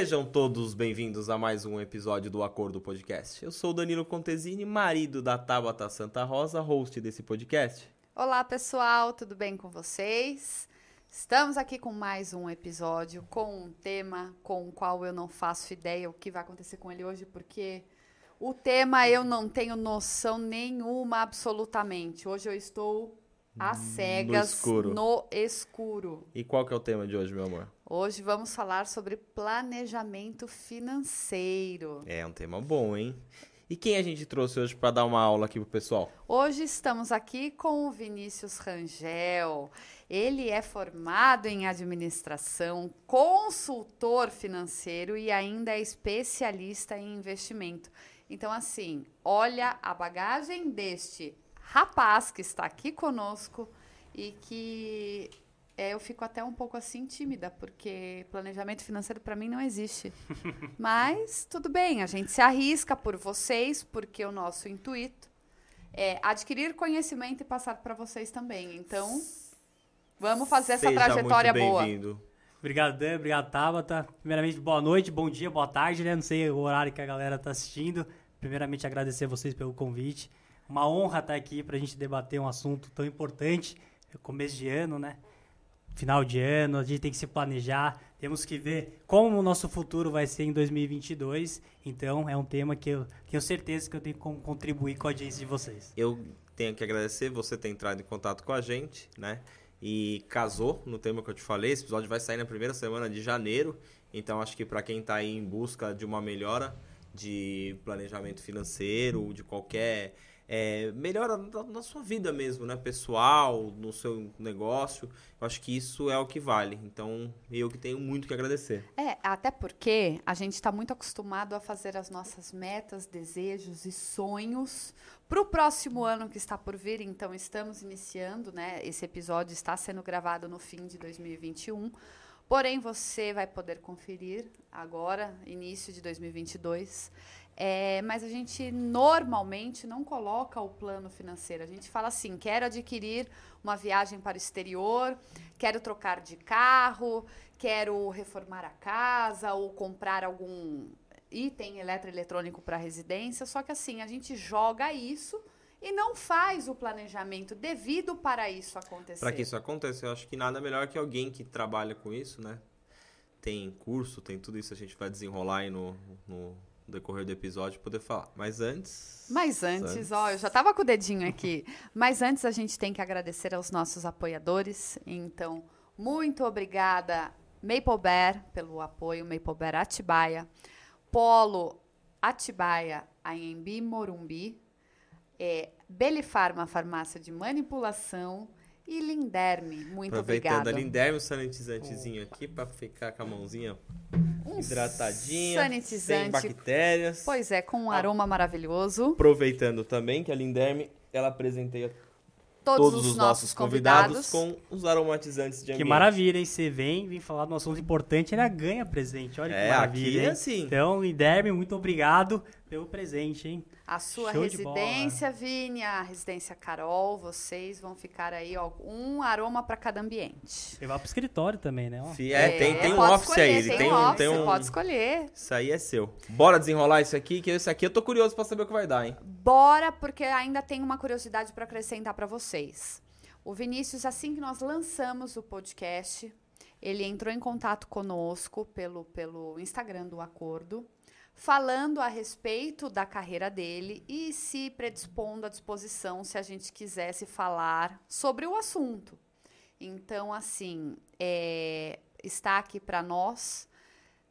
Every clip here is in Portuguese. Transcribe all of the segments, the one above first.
Sejam todos bem-vindos a mais um episódio do Acordo Podcast. Eu sou Danilo Contesini, marido da Tabata Santa Rosa, host desse podcast. Olá, pessoal, tudo bem com vocês? Estamos aqui com mais um episódio com um tema com o qual eu não faço ideia o que vai acontecer com ele hoje, porque o tema eu não tenho noção nenhuma absolutamente. Hoje eu estou às cegas, escuro. no escuro. E qual que é o tema de hoje, meu amor? Hoje vamos falar sobre planejamento financeiro. É um tema bom, hein? E quem a gente trouxe hoje para dar uma aula aqui pro pessoal? Hoje estamos aqui com o Vinícius Rangel. Ele é formado em administração, consultor financeiro e ainda é especialista em investimento. Então, assim, olha a bagagem deste rapaz que está aqui conosco e que é, eu fico até um pouco assim tímida, porque planejamento financeiro para mim não existe. Mas tudo bem, a gente se arrisca por vocês, porque o nosso intuito é adquirir conhecimento e passar para vocês também. Então, vamos fazer essa Seja trajetória muito boa. bem-vindo. Obrigado, Dan. Obrigado, Tabata. Primeiramente, boa noite, bom dia, boa tarde, né? Não sei o horário que a galera tá assistindo. Primeiramente, agradecer a vocês pelo convite. Uma honra estar aqui para a gente debater um assunto tão importante. É começo de ano, né? Final de ano, a gente tem que se planejar. Temos que ver como o nosso futuro vai ser em 2022. Então, é um tema que eu tenho certeza que eu tenho como contribuir com a audiência de vocês. Eu tenho que agradecer você ter entrado em contato com a gente, né? E casou no tema que eu te falei. Esse episódio vai sair na primeira semana de janeiro. Então acho que para quem está aí em busca de uma melhora de planejamento financeiro, de qualquer é, melhora na, na sua vida mesmo, né? Pessoal, no seu negócio. Eu acho que isso é o que vale. Então eu que tenho muito que agradecer. É, até porque a gente está muito acostumado a fazer as nossas metas, desejos e sonhos para o próximo ano que está por vir. Então, estamos iniciando, né? Esse episódio está sendo gravado no fim de 2021. Porém, você vai poder conferir agora, início de 2022. É, mas a gente normalmente não coloca o plano financeiro. A gente fala assim: quero adquirir uma viagem para o exterior, quero trocar de carro, quero reformar a casa ou comprar algum item eletroeletrônico para residência. Só que assim, a gente joga isso e não faz o planejamento devido para isso acontecer. Para que isso aconteça, eu acho que nada melhor que alguém que trabalha com isso, né? Tem curso, tem tudo isso, a gente vai desenrolar aí no, no decorrer do episódio poder falar. Mas antes. Mas antes, Antes. ó, eu já tava com o dedinho aqui. Mas antes a gente tem que agradecer aos nossos apoiadores. Então, muito obrigada, Maple Bear, pelo apoio, Maple Bear Atibaia, Polo Atibaia, Anhembi Morumbi, é, Belifarma Farmácia de Manipulação e Linderme. Muito Aproveitando obrigada. a Linderme, o sanitizantezinho aqui pra ficar com a mãozinha Um hidratadinha, sem sanitizante. bactérias. Pois é, com um aroma maravilhoso. Aproveitando também que a Linderme, ela presenteia Todos, todos, os nossos convidados, com os aromatizantes de Que ambiente. maravilha, hein? Você vem, vem falar de um assunto importante, ainda ganha presente. Olha que É, maravilha. aqui é hein? assim. Então, Liderme, muito obrigado pelo presente, hein? A sua Show residência, Vini, a residência Carol, vocês vão ficar aí, ó, um aroma para cada ambiente. Levar pro escritório também, né? Ó. Fi- É, tem, tem um office escolher, aí. Ele tem, um um, office, tem um. pode escolher. Isso aí é seu. Bora desenrolar isso aqui, que esse aqui eu tô curioso pra saber o que vai dar, hein? Bora, porque ainda tem uma curiosidade para acrescentar para vocês. O Vinícius, assim que nós lançamos o podcast, ele entrou em contato conosco pelo, pelo Instagram do Acordo, falando a respeito da carreira dele e se predispondo à disposição se a gente quisesse falar sobre o assunto. Então, assim, é, está aqui para nós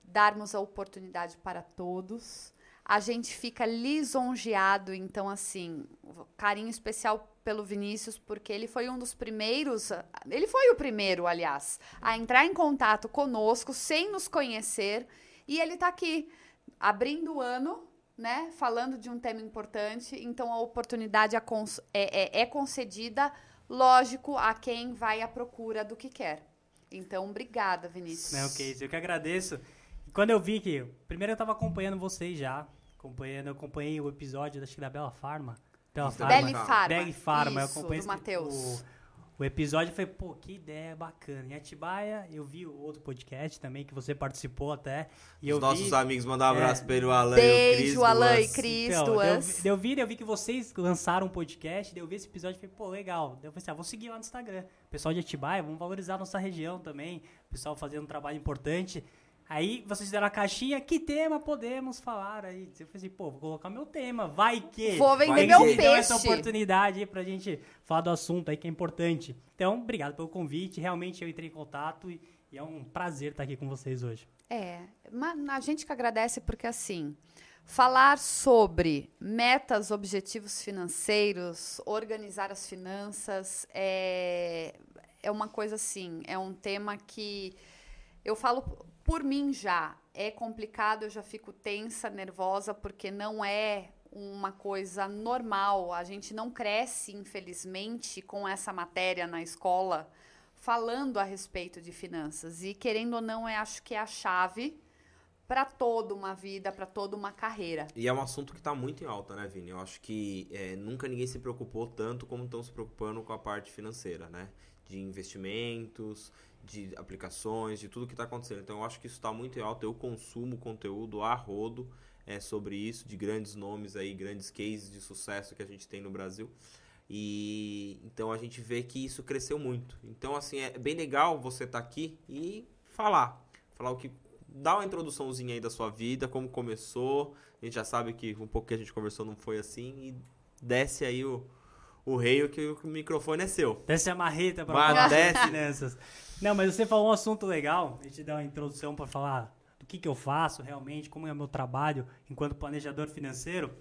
darmos a oportunidade para todos. A gente fica lisonjeado, então, assim, carinho especial pelo Vinícius, porque ele foi um dos primeiros, ele foi o primeiro, aliás, a entrar em contato conosco sem nos conhecer, e ele está aqui, abrindo o ano, né, falando de um tema importante, então a oportunidade é, é- é- é concedida, lógico, a quem vai à procura do que quer. Então, obrigada, Vinícius. Não, que isso, eu que agradeço. Quando eu vi que. Primeiro eu tava acompanhando vocês já. Acompanhando, eu acompanhei o episódio acho que da Bela Farma. Bela Farma. Belly Farma. Belly Farma, eu Isso, acompanhei do Matheus. o- O episódio foi, pô, que ideia bacana. Em Atibaia, eu vi o outro podcast também, que você participou até. E Os eu nossos vi... amigos mandam um abraço É. pra ele, o Alan e o Cris. Beijo, Alan e Cris, Então, duas. Eu, eu vi, eu vi que vocês lançaram um podcast, eu vi esse episódio e falei, pô, legal. Eu falei assim, ah, vou seguir lá no Instagram. Pessoal de Atibaia, vamos valorizar a nossa região também. Pessoal fazendo um trabalho importante. Aí vocês fizeram a caixinha, que tema podemos falar aí? Eu falei assim, pô, vou colocar meu tema, vai que... Vou vender meu que deu essa peixe. oportunidade aí pra gente falar do assunto aí que é importante. Então, obrigado pelo convite. Realmente eu entrei em contato e, e é um prazer estar aqui com vocês hoje. É, mas a gente que agradece porque assim, falar sobre metas, objetivos financeiros, organizar as finanças é, é uma coisa assim, é um tema que eu falo por mim já, é complicado, eu já fico tensa, nervosa, porque não é uma coisa normal. A gente não cresce, infelizmente, com essa matéria na escola falando a respeito de finanças. E querendo ou não, eu acho que é a chave para toda uma vida, para toda uma carreira. E é um assunto que tá muito em alta, né, Vini? Eu acho que é, nunca ninguém se preocupou tanto como estão se preocupando com a parte financeira, né? De investimentos, de aplicações, de tudo que está acontecendo. Então eu acho que isso está muito em alta. Eu consumo conteúdo a rodo é, sobre isso, de grandes nomes aí, grandes cases de sucesso que a gente tem no Brasil. E então a gente vê que isso cresceu muito. Então, assim, é bem legal você estar aqui e falar. Falar o que. Dá uma introduçãozinha aí da sua vida, como começou. A gente já sabe que um pouco que a gente conversou não foi assim. E desce aí o, o rei, que o microfone é seu. Desce a marreta para Vai, falar desce. de finanças. Não, mas você falou um assunto legal. A gente deu uma introdução para falar do que, que eu faço realmente, como é o meu trabalho enquanto planejador financeiro.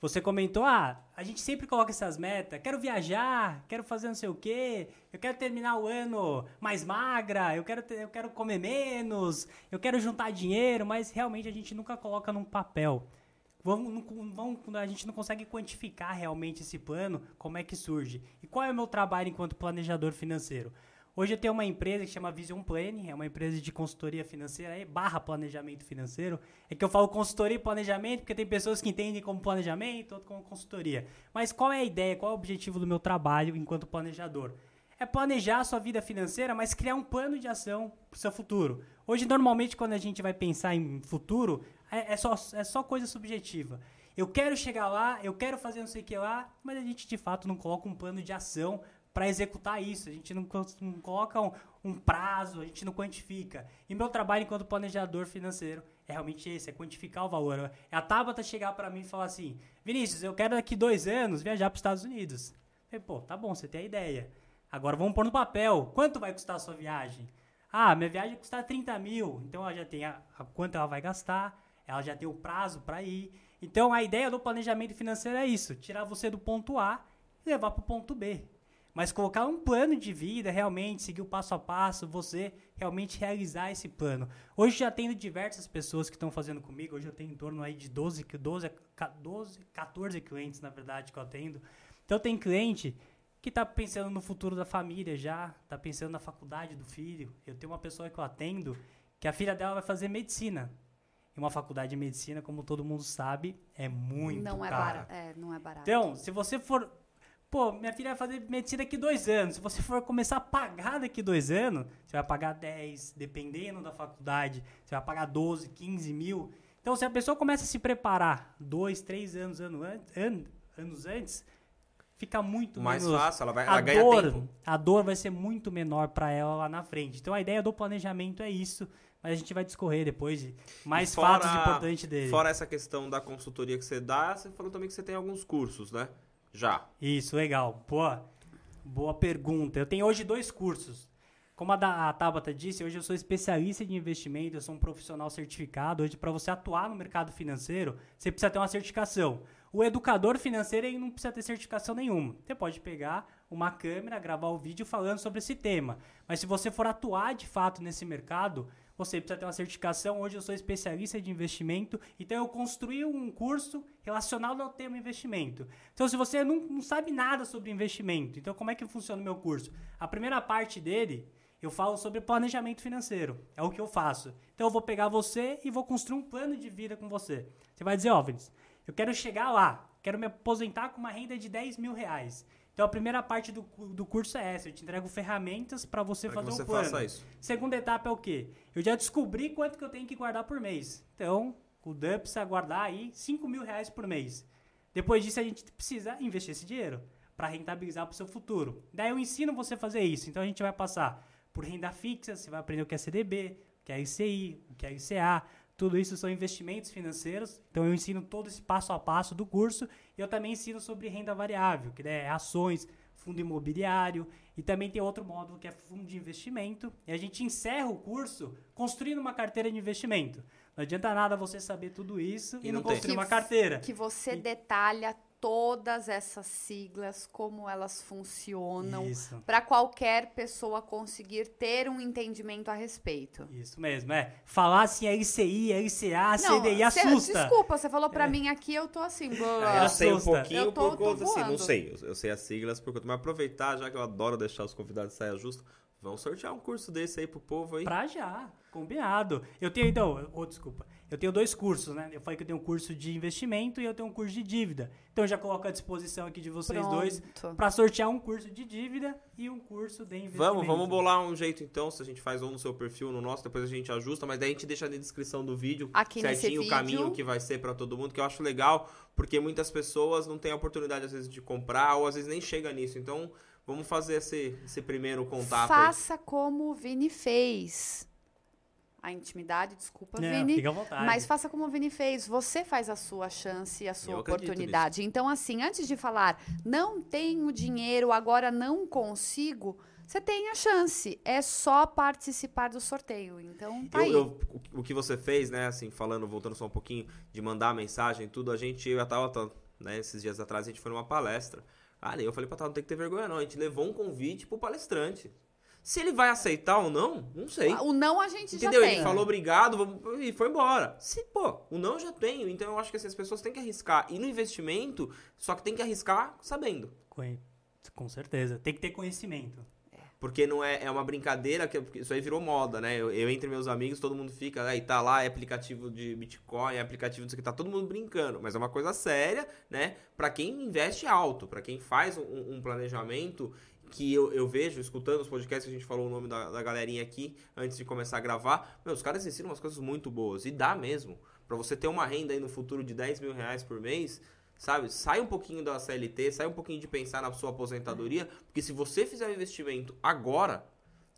Você comentou, ah, a gente sempre coloca essas metas. Quero viajar, quero fazer não sei o quê, eu quero terminar o ano mais magra, eu quero, ter- eu quero comer menos, eu quero juntar dinheiro, mas realmente a gente nunca coloca num papel. Vamos, vamos- a gente não consegue quantificar realmente esse plano, como é que surge. E qual é o meu trabalho enquanto planejador financeiro? Hoje eu tenho uma empresa que chama Vision Planning, é uma empresa de consultoria financeira, aí, barra planejamento financeiro. É que eu falo consultoria e planejamento, porque tem pessoas que entendem como planejamento, outras como consultoria. Mas qual é a ideia, qual é o objetivo do meu trabalho enquanto planejador? É planejar a sua vida financeira, mas criar um plano de ação para o seu futuro. Hoje, normalmente, quando a gente vai pensar em futuro, é, é só, é só coisa subjetiva. Eu quero chegar lá, eu quero fazer não sei o que lá, mas a gente de fato não coloca um plano de ação para executar isso. A gente não, não coloca um, um prazo, a gente não quantifica. E meu trabalho enquanto planejador financeiro é realmente esse, é quantificar o valor. É a Tabata chegar para mim e falar assim, Vinícius, eu quero daqui dois anos viajar para os Estados Unidos. Eu falei, pô, tá bom, você tem a ideia. Agora vamos pôr no papel. Quanto vai custar a sua viagem? Ah, minha viagem custar 30 mil. Então ela já tem a, a quanto ela vai gastar, ela já tem o prazo para ir. Então a ideia do planejamento financeiro é isso: tirar você do ponto A e levar para o ponto B. Mas colocar um plano de vida, realmente, seguir o passo a passo, você realmente realizar esse plano. Hoje já tenho diversas pessoas que estão fazendo comigo. Hoje eu tenho em torno aí de 12, 12, 12 14 clientes, na verdade, que eu atendo. Então tem cliente que está pensando no futuro da família já, está pensando na faculdade do filho. Eu tenho uma pessoa que eu atendo que a filha dela vai fazer medicina. E uma faculdade de medicina, como todo mundo sabe, é muito não é cara. barato. É, não é barato. Então, se você for. Pô, minha filha vai fazer medicina daqui dois anos. Se você for começar a pagar daqui dois anos, você vai pagar 10, dependendo da faculdade, você vai pagar 12, 15 mil. Então, se a pessoa começa a se preparar dois, três anos, ano an- an- anos antes, fica muito Mais menos. fácil, ela, vai, a ela ganha dor, tempo. a dor vai ser muito menor para ela lá na frente. Então, a ideia do planejamento é isso. Mas a gente vai discorrer depois de mais fora- fatos importantes dele. Fora essa questão da consultoria que você dá, você falou também que você tem alguns cursos, né? Já. Isso, legal. Boa, boa pergunta. Eu tenho hoje dois cursos. Como a, da, a Tabata disse, hoje eu sou especialista de investimento, eu sou um profissional certificado. Hoje, para você atuar no mercado financeiro, você precisa ter uma certificação. O educador financeiro ele não precisa ter certificação nenhuma. Você pode pegar uma câmera, gravar o vídeo falando sobre esse tema. Mas se você for atuar de fato nesse mercado, você precisa ter uma certificação. Hoje eu sou especialista de investimento, então eu construí um curso relacionado ao tema investimento. Então, se você não, não sabe nada sobre investimento, então como é que funciona o meu curso? A primeira parte dele, eu falo sobre planejamento financeiro. É o que eu faço. Então, eu vou pegar você e vou construir um plano de vida com você. Você vai dizer, ó, Vinícius, eu quero chegar lá, quero me aposentar com uma renda de 10 mil reais. Então a primeira parte do, do curso é essa, eu te entrego ferramentas para você Pra fazer você um plano. faça isso. Segunda etapa é o quê? Eu já descobri quanto que eu tenho que guardar por mês. Então, o Dan precisa guardar aí 5 mil reais por mês. Depois disso, a gente precisa investir esse dinheiro para rentabilizar para o seu futuro. Daí eu ensino você a fazer isso. Então, a gente vai passar por renda fixa, você vai aprender o que é CDB, o que é ICI, o que é ICA. Tudo isso são investimentos financeiros. Então, eu ensino todo esse passo a passo do curso. E eu também ensino sobre renda variável, que é ações, fundo imobiliário. E também tem outro módulo que é fundo de investimento. E a gente encerra o curso construindo uma carteira de investimento. Não adianta nada você saber tudo isso E e, não não construir uma carteira. Que você E- detalha todas essas siglas, como elas funcionam, para qualquer pessoa conseguir ter um entendimento a respeito. Isso mesmo, é. Falar assim é ICI, é ICA, Não, CDI cê- assusta. Desculpa, você falou pra mim aqui, eu tô assim. É, blá. eu sei um pouquinho Eu tô- por conta, assim, não sei. Eu, eu sei as siglas por conta. Mas aproveitar, já que eu adoro deixar os convidados sair justo, vamos sortear um curso desse aí pro povo aí. Pra já, combinado. Eu tenho, então, oh, desculpa. Eu tenho dois cursos, né? Eu falei que eu tenho um curso de investimento e eu tenho um curso de dívida. Então eu já coloco à disposição aqui de vocês dois Pronto. pra sortear um curso de dívida e um curso de investimento. Vamos, vamos bolar um jeito então, se a gente faz ou no seu perfil ou no nosso, depois a gente ajusta, mas daí a gente deixa na descrição do vídeo Aqui nesse certinho o vídeo. caminho que vai ser pra todo mundo, que eu acho legal, porque muitas pessoas não têm a oportunidade às vezes de comprar ou às vezes nem chega nisso. Então, vamos fazer esse, esse primeiro contato aí. Faça como o Vini fez. A intimidade, desculpa, Não, Vini. fica à vontade. Mas faça como o Vini fez. Você faz a sua chance e a sua oportunidade. Então, assim, antes de falar, não tenho dinheiro, agora não consigo, você tem a chance. É só participar do sorteio. Então, tá Eu- aí. eu- o, o que você fez, né, assim, falando, voltando só um pouquinho, de mandar mensagem e tudo, a gente, eu e a Tauta, né, esses dias atrás, a gente foi numa palestra. Ah, eu falei pra Tauta, não tem que ter vergonha não, a gente levou um convite pro palestrante. Se ele vai aceitar ou não, não sei. O não a gente Entendeu? já Ele tem. falou obrigado vamos- e foi embora. Se, pô, o não eu já tenho, então eu acho que assim, as pessoas têm que arriscar. E no investimento, só que tem que arriscar sabendo. Com, com certeza. Tem que ter conhecimento. Porque não é, é uma brincadeira, que porque isso aí virou moda, né? Eu, eu entre meus amigos, todo mundo fica, aí tá lá, é aplicativo de Bitcoin, é aplicativo disso aqui, tá todo mundo brincando. Mas é uma coisa séria, né? Pra quem investe alto, pra quem faz um, um planejamento que eu, eu vejo, escutando os podcasts que a gente falou o nome da, da galerinha aqui antes de começar a gravar, meu, os caras ensinam umas coisas muito boas. E dá mesmo. Pra você ter uma renda aí no futuro de 10 mil reais por mês, sabe? Sai um pouquinho da CLT, sai um pouquinho de pensar na sua aposentadoria, porque se você fizer um investimento agora,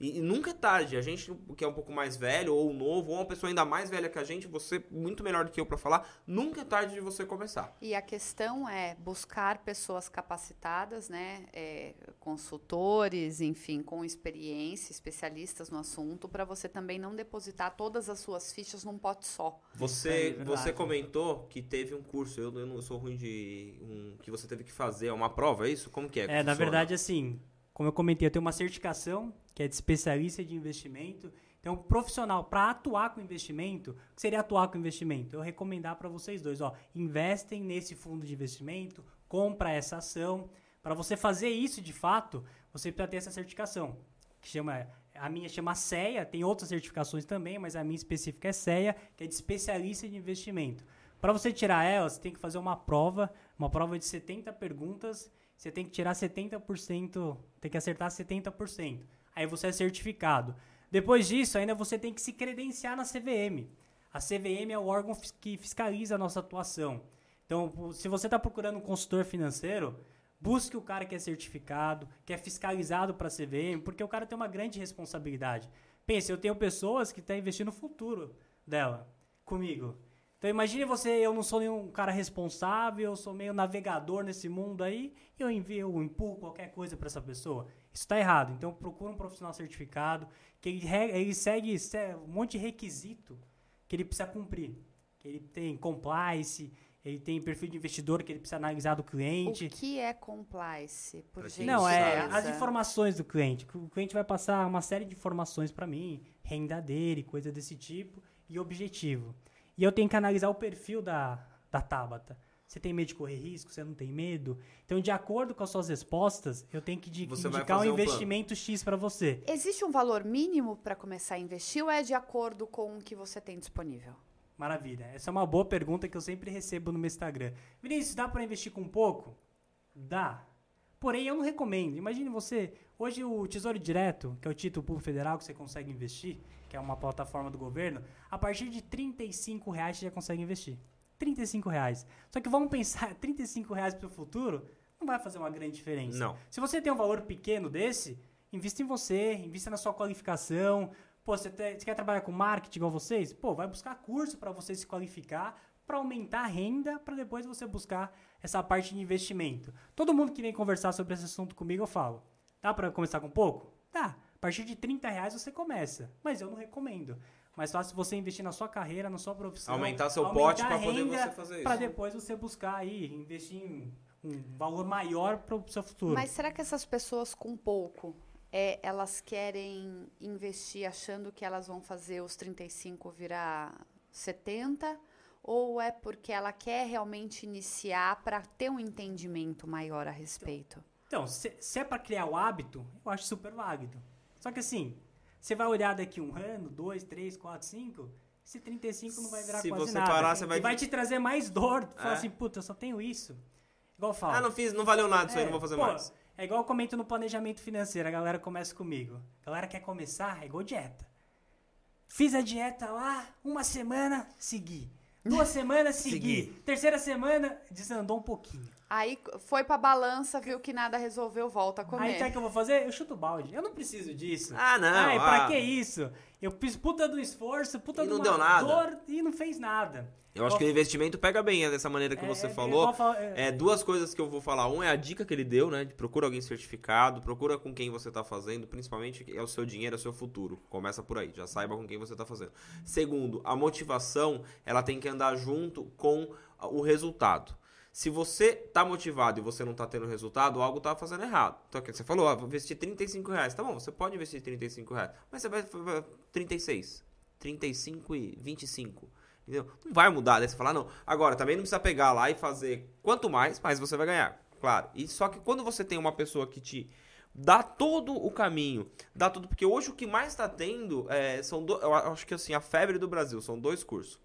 e, e nunca é tarde, a gente que é um pouco mais velho, ou novo, ou uma pessoa ainda mais velha que a gente, você muito melhor do que eu pra falar, nunca é tarde de você começar. E a questão é buscar pessoas capacitadas, né? é, consultores, enfim, com experiência, especialistas no assunto, para você também não depositar todas as suas fichas num pote só. Você, É você comentou que teve um curso, eu, eu não sou ruim de. Um, que você teve que fazer, é uma prova, é isso? Como que é? que É, na funciona? verdade, assim, como eu comentei, eu tenho uma certificação que é de especialista de investimento. Então, profissional, para atuar com investimento, o que seria atuar com investimento? Eu recomendar para vocês dois, ó, investem nesse fundo de investimento, compra essa ação. Para você fazer isso de fato, você precisa ter essa certificação, que chama a minha chama CEA, tem outras certificações também, mas a minha específica é CEA, que é de especialista de investimento. Para você tirar ela, você tem que fazer uma prova, uma prova de 70 perguntas, você tem que tirar 70%, tem que acertar 70%. Aí você é certificado. Depois disso, ainda você tem que se credenciar na CVM. A CVM é o órgão que fiscaliza a nossa atuação. Então, se você está procurando um consultor financeiro, busque o cara que é certificado, que é fiscalizado para a CVM, porque o cara tem uma grande responsabilidade. Pense, eu tenho pessoas que estão investindo no futuro dela, comigo. Então imagine você, eu não sou nenhum cara responsável, eu sou meio navegador nesse mundo aí, e eu envio, eu empurro qualquer coisa para essa pessoa. Isso está errado. Então procura um profissional certificado, que ele, ele segue se- um monte de requisito que ele precisa cumprir. Que ele tem compliance, ele tem perfil de investidor que ele precisa analisar do cliente. O que é compliance? Por? Não, é as informações do cliente. O cliente vai passar uma série de informações para mim, renda dele, coisa desse tipo, e objetivo. E eu tenho que analisar o perfil da, da Tabata. Você tem medo de correr risco? Você não tem medo? Então, de acordo com as suas respostas, eu tenho que Você indicar um fazer um investimento X para você. Existe um valor mínimo para começar a investir ou é de acordo com o que você tem disponível? Maravilha. Essa é uma boa pergunta que eu sempre recebo no meu Instagram. Vinícius, dá para investir com pouco? Dá. Porém, eu não recomendo. Imagine você, hoje o Tesouro Direto, que é o título público federal que você consegue investir, que é uma plataforma do governo, a partir de 35 reais você já consegue investir. 35 reais. Só que vamos pensar, 35 reais para o futuro não vai fazer uma grande diferença. Não. Se você tem um valor pequeno desse, invista em você, invista na sua qualificação. Pô, você, te- você quer trabalhar com marketing igual vocês? Pô, vai buscar curso para você se qualificar, para aumentar a renda, para depois você buscar essa parte de investimento. Todo mundo que vem conversar sobre esse assunto comigo, eu falo, dá para começar com pouco? Dá. A partir de 30 reais você começa, mas eu não recomendo. Mais fácil você investir na sua carreira, na sua profissão. Aumentar seu aumentar pote a pra poder você fazer isso. depois você buscar aí, investir em um valor maior para o seu futuro. Mas será que essas pessoas com pouco, é, elas querem investir achando que elas vão fazer os 35 virar 70? Ou é porque ela quer realmente iniciar para ter um entendimento maior a respeito? Então, se, se é para criar o hábito, eu acho super válido. Só que assim, você vai olhar daqui um ano, dois, três, quatro, cinco, esse 35 não vai virar Se quase você nada. parar, você vai- E vai te trazer mais dor. Tu fala É. assim, puta, eu só tenho isso. Igual eu falo. Ah, não fiz, não valeu nada isso aí, É, não vou fazer pô, mais. É igual eu comento no planejamento financeiro, a galera começa comigo. A galera quer começar, é igual dieta. Fiz a dieta lá, uma semana, segui. Duas semanas, segui. Segui. Terceira semana, desandou um pouquinho. Aí foi pra balança, viu que nada resolveu, volta a comer. Aí sabe o que eu vou fazer? Eu chuto o balde. Eu não preciso disso. Ah, não, Ai, pra ah. que isso? Eu fiz puta do esforço, puta E do não deu nada. dor e não fez nada. Eu acho que o investimento pega bem é dessa maneira que É, você é, falou. igual fala- é. É, duas coisas que eu vou falar. Um é a dica que ele deu, né? De procura alguém certificado, procura com quem você tá fazendo, principalmente é o seu dinheiro, é o seu futuro. Começa por aí, já saiba com quem você tá fazendo. Segundo, a motivação, ela tem que andar junto com o resultado. Se você tá motivado e você não tá tendo resultado, algo tá fazendo errado. Então, que você falou, ah, vou investir 35 reais. Tá bom, você pode investir 35 reais, mas você vai, vai 36, 35 e 25. Entendeu? Não vai mudar, daí você fala, ah, não. Agora, também não precisa pegar lá e fazer quanto mais, mais você vai ganhar. Claro. E só que quando você tem uma pessoa que te dá todo o caminho, dá tudo, porque hoje o que mais está tendo é, são do, eu acho que assim, a febre do Brasil são dois cursos.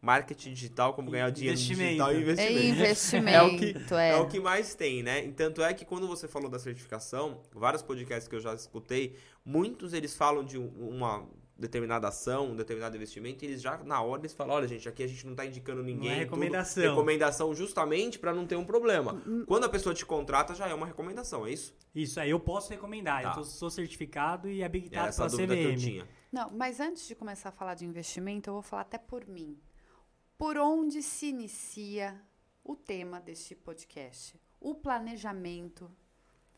Marketing digital, como ganhar dinheiro Investimento. digital e É investimento. investimento, É o que, é. é o que mais tem, né? E tanto é que quando você falou da certificação, vários podcasts que eu já escutei, muitos eles falam de um- uma determinada ação, um determinado investimento, e eles já na hora eles falam, olha gente, aqui a gente não tá indicando ninguém. Não é tudo. recomendação. Recomendação justamente para não ter um problema. Quando a pessoa te contrata, já é uma recomendação, é isso? Isso aí eu posso recomendar. Tá. Eu tô- sou certificado e habilitado essa pela dúvida que eu CVM. tinha. Não, mas antes de começar a falar de investimento, eu vou falar até por mim. Por onde se inicia o tema deste podcast? O planejamento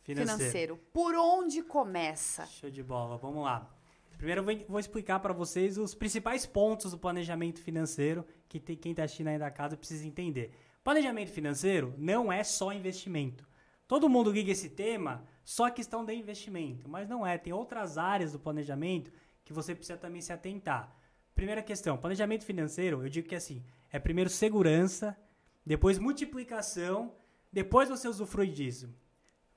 Financeiro. financeiro. Por onde começa? Show de bola, vamos lá. Primeiro eu vou- explicar para vocês os principais pontos do planejamento financeiro que tem- quem está assistindo aí da casa precisa entender. Planejamento financeiro não é só investimento. Todo mundo liga esse tema só a questão do investimento, mas não é. Tem outras áreas do planejamento que você precisa também se atentar. Primeira questão, planejamento financeiro, eu digo que assim, é primeiro segurança, depois multiplicação, depois você usufrui disso.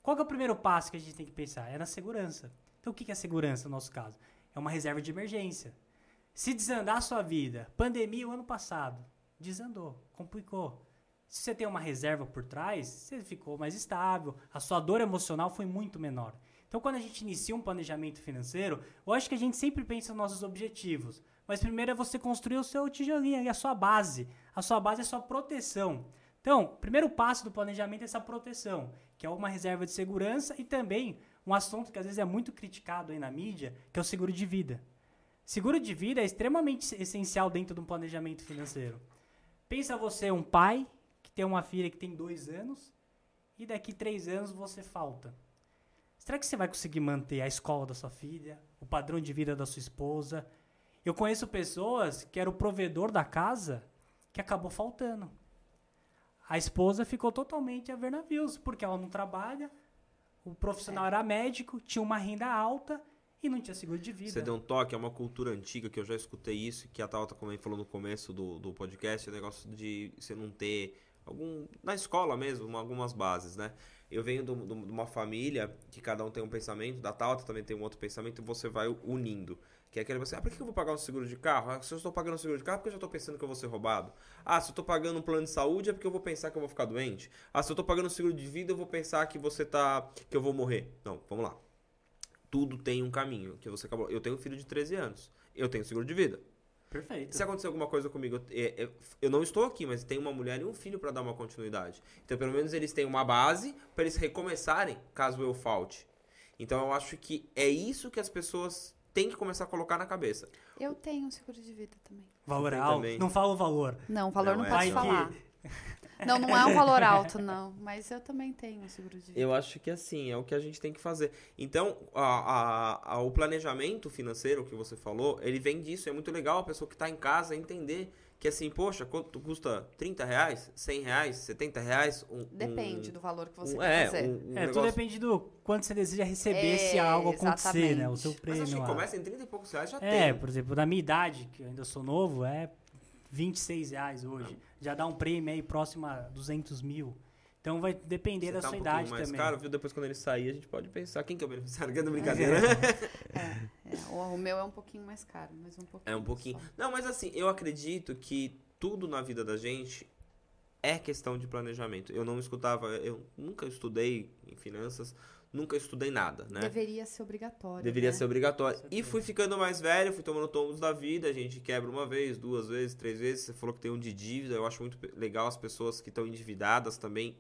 Qual é o primeiro passo que a gente tem que pensar? É na segurança. Então, o que é segurança no nosso caso? É uma reserva de emergência. Se desandar a sua vida, pandemia o ano passado, desandou, complicou. Se você tem uma reserva por trás, você ficou mais estável, a sua dor emocional foi muito menor. Então, quando a gente inicia um planejamento financeiro, eu acho que a gente sempre pensa nos nossos objetivos. Mas primeiro é você construir o seu tijolinho, a sua base. A sua base é a sua proteção. Então, o primeiro passo do planejamento é essa proteção, que é uma reserva de segurança e também um assunto que às vezes é muito criticado aí na mídia, que é o seguro de vida. Seguro de vida é extremamente essencial dentro de um planejamento financeiro. Pensa você um pai que tem uma filha que tem dois anos e daqui três anos você falta. Será que você vai conseguir manter a escola da sua filha, o padrão de vida da sua esposa? Eu conheço pessoas que era o provedor da casa que acabou faltando. A esposa ficou totalmente a ver navios, porque ela não trabalha, o profissional era médico, tinha uma renda alta e não tinha seguro de vida. Você deu um toque, é uma cultura antiga que eu já escutei isso, que a Tauta também falou no começo do, do podcast, o negócio de você não ter algum. Na escola mesmo, algumas bases, né? Eu venho de uma família que cada um tem um pensamento, da Tauta também tem um outro pensamento, e você vai unindo. Que é aquele assim, ah, por que eu vou pagar um seguro de carro? Ah, se eu estou pagando um seguro de carro, é porque eu já estou pensando que eu vou ser roubado. Ah, se eu estou pagando um plano de saúde, é porque eu vou pensar que eu vou ficar doente. Ah, se eu estou pagando um seguro de vida, eu vou pensar que você tá. que eu vou morrer. Não, vamos lá. Tudo tem um caminho. Que você acabou. Eu tenho um filho de 13 anos. Eu tenho seguro de vida. Perfeito. Se acontecer alguma coisa comigo, eu, eu, eu não estou aqui, mas tem uma mulher e um filho para dar uma continuidade. Então, pelo menos eles têm uma base para eles recomeçarem caso eu falte. Então, eu acho que é isso que as pessoas têm que começar a colocar na cabeça. Eu tenho um seguro de vida também. Valor Tem alto. também. Não fala o valor. Não, o valor Não, não, é pode falar. Não, não é um valor alto, não. Mas eu também tenho um seguro de vida. Eu acho que assim, é o que a gente tem que fazer. Então, a, a- a- o planejamento financeiro que você falou, ele vem disso. É muito legal a pessoa que está em casa entender que assim, poxa, quanto custa 30 reais, 100 reais, 70 reais? Um, Depende um- do valor que você um, quer é, fazer. um, um é, tudo negócio- depende do quanto você deseja receber É, se algo acontecer, né? O seu exatamente. prêmio. Mas acho que lá. começa em 30 e poucos reais já É, tem. por exemplo, na minha idade, que eu ainda sou novo, é 26 reais hoje. Já dá um prêmio aí próximo a 200 mil. Então vai depender Você da tá sua um idade mais também. caro, viu? Depois quando ele sair, a gente pode pensar. Quem que é o beneficiário? Que é da brincadeira. É, o, o meu é um pouquinho mais caro, mas um pouquinho. É um pouquinho. só. Não, mas assim, eu acredito que tudo na vida da gente é questão de planejamento. Eu não escutava, eu nunca estudei em finanças, nunca estudei nada, né? Deveria ser obrigatório. Deveria né? ser obrigatório. E fui ficando mais velho, fui tomando tombos da vida. A gente quebra uma vez, duas vezes, três vezes. Você falou que tem um de dívida. Eu acho muito legal as pessoas que estão endividadas também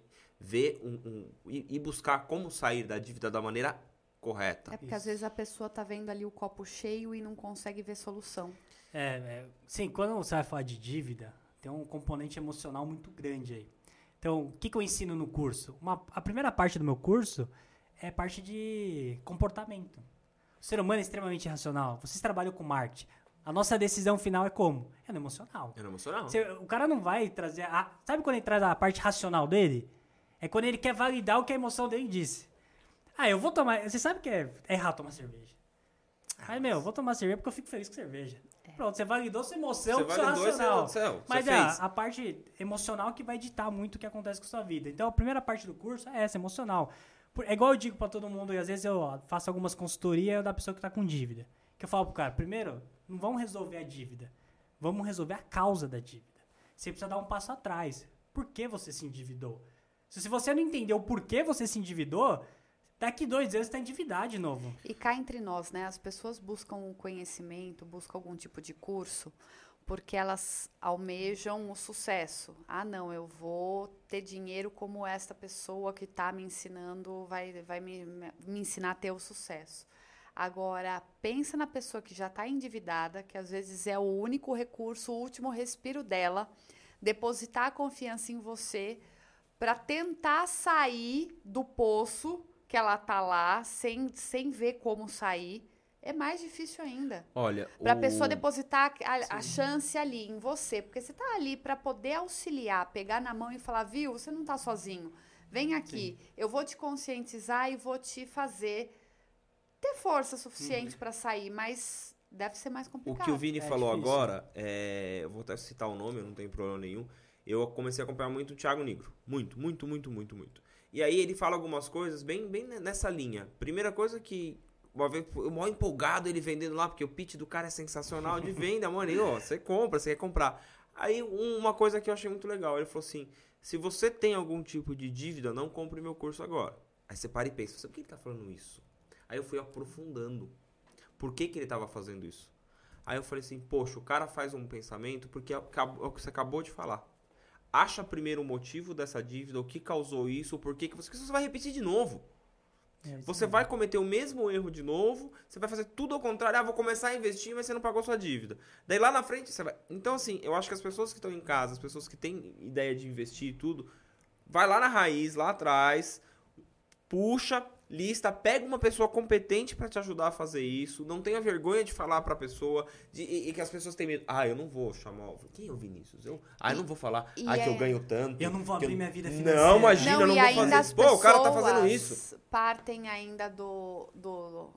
ver um, um- e, buscar como sair da dívida da maneira correta. É porque às Isso. vezes a pessoa tá vendo ali o copo cheio e não consegue ver solução. É, é, sim, quando você vai falar de dívida, tem um componente emocional muito grande aí. Então, o que, que eu ensino no curso? Uma- a primeira parte do meu curso é parte de comportamento. O ser humano é extremamente racional. Vocês trabalham com marketing. A nossa decisão final é como? É no emocional. É no emocional. Você- o cara não vai trazer. A, sabe quando ele traz a parte racional dele? É quando ele quer validar o que a emoção dele disse. Ah, eu vou tomar. Você sabe que é, é errado tomar cerveja. Mas, meu, eu vou tomar cerveja porque eu fico feliz com cerveja. Pronto, você validou sua emoção Você com seu racional. você Mas é fez. a, a parte emocional que vai ditar muito o que acontece com a sua vida. Então, a primeira parte do curso é essa, emocional. É igual eu digo pra todo mundo, e às vezes eu faço algumas consultorias da pessoa que tá com dívida. Que eu falo pro cara, primeiro, não vamos resolver a dívida. Vamos resolver a causa da dívida. Você precisa dar um passo atrás. Por que você se endividou? Se você não entendeu por que você se endividou, daqui dois anos você tá endividado de novo. E cá entre nós, né? As pessoas buscam o conhecimento, buscam algum tipo de curso, porque elas almejam o sucesso. Ah, não, eu vou ter dinheiro como esta pessoa que está me ensinando, vai, vai me, me ensinar a ter o sucesso. Agora, pensa na pessoa que já está endividada, que às vezes é o único recurso, o último respiro dela, depositar a confiança em você para tentar sair do poço que ela tá lá sem, sem ver como sair. É mais difícil ainda. Olha, Para a o- pessoa depositar a, a chance ali em você, porque você tá ali para poder auxiliar, pegar na mão e falar, viu, você não tá sozinho. Vem aqui, eu vou te conscientizar e vou te fazer ter força suficiente para sair, mas deve ser mais O complicado. que o Vini É falou difícil. agora, é, eu vou até citar o nome, eu não tenho problema nenhum. Eu comecei a acompanhar muito o Thiago Negro. Muito, muito, muito, muito, muito. E aí ele fala algumas coisas bem, bem nessa linha. Primeira coisa que. Uma vez, eu mó empolgado ele vendendo lá, porque o pitch do cara é sensacional de venda, mano. E, ó, você compra, você quer comprar. Aí um- uma coisa que eu achei muito legal, ele falou assim: se você tem algum tipo de dívida, não compre meu curso agora. Aí você para e pensa, por que ele tá falando isso? Aí eu fui aprofundando. Por que, que ele tava fazendo isso? Aí eu falei assim, poxa, o cara faz um pensamento porque é o que- é o que você acabou de falar. Acha primeiro o motivo dessa dívida, o que causou isso, o porquê que você, você vai repetir de novo. É, Você vai cometer o mesmo erro de novo, você vai fazer tudo ao contrário, ah, vou começar a investir, mas você não pagou sua dívida. Daí lá na frente você vai. Então, assim, eu acho que as pessoas que estão em casa, as pessoas que têm ideia de investir e tudo, vai lá na raiz, lá atrás, puxa, lista, pega uma pessoa competente pra te ajudar a fazer isso. Não tenha vergonha de falar pra pessoa de, e, e que as pessoas têm medo. Ah, eu não vou chamar. o- Quem é o Vinícius? Eu, ah, eu não vou falar. e ah, que eu é- ganho tanto. Eu não vou abrir eu- minha vida Não, financeira. imagina, eu não e vou ainda fazer as isso. Pô, o cara tá fazendo pessoas isso. Partem ainda do, do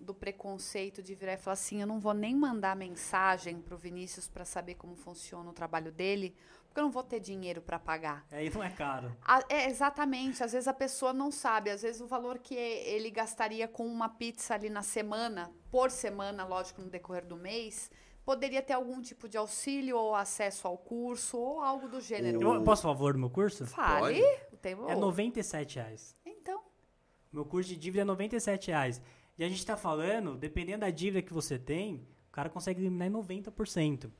do preconceito de virar e falar assim: eu não vou nem mandar mensagem pro Vinícius para saber como funciona o trabalho dele, porque eu não vou ter dinheiro para pagar. Aí não é caro. A- é, exatamente. Às vezes a pessoa não sabe. Às vezes o valor que ele gastaria com uma pizza ali na semana, por semana, lógico, no decorrer do mês, poderia ter algum tipo de auxílio ou acesso ao curso ou algo do gênero. Eu posso falar o valor do meu curso? Fale. O tempo... É 97 reais. Então, Meu curso de dívida é 97 reais. E a gente tá falando, dependendo da dívida que você tem, o cara consegue eliminar em 90%.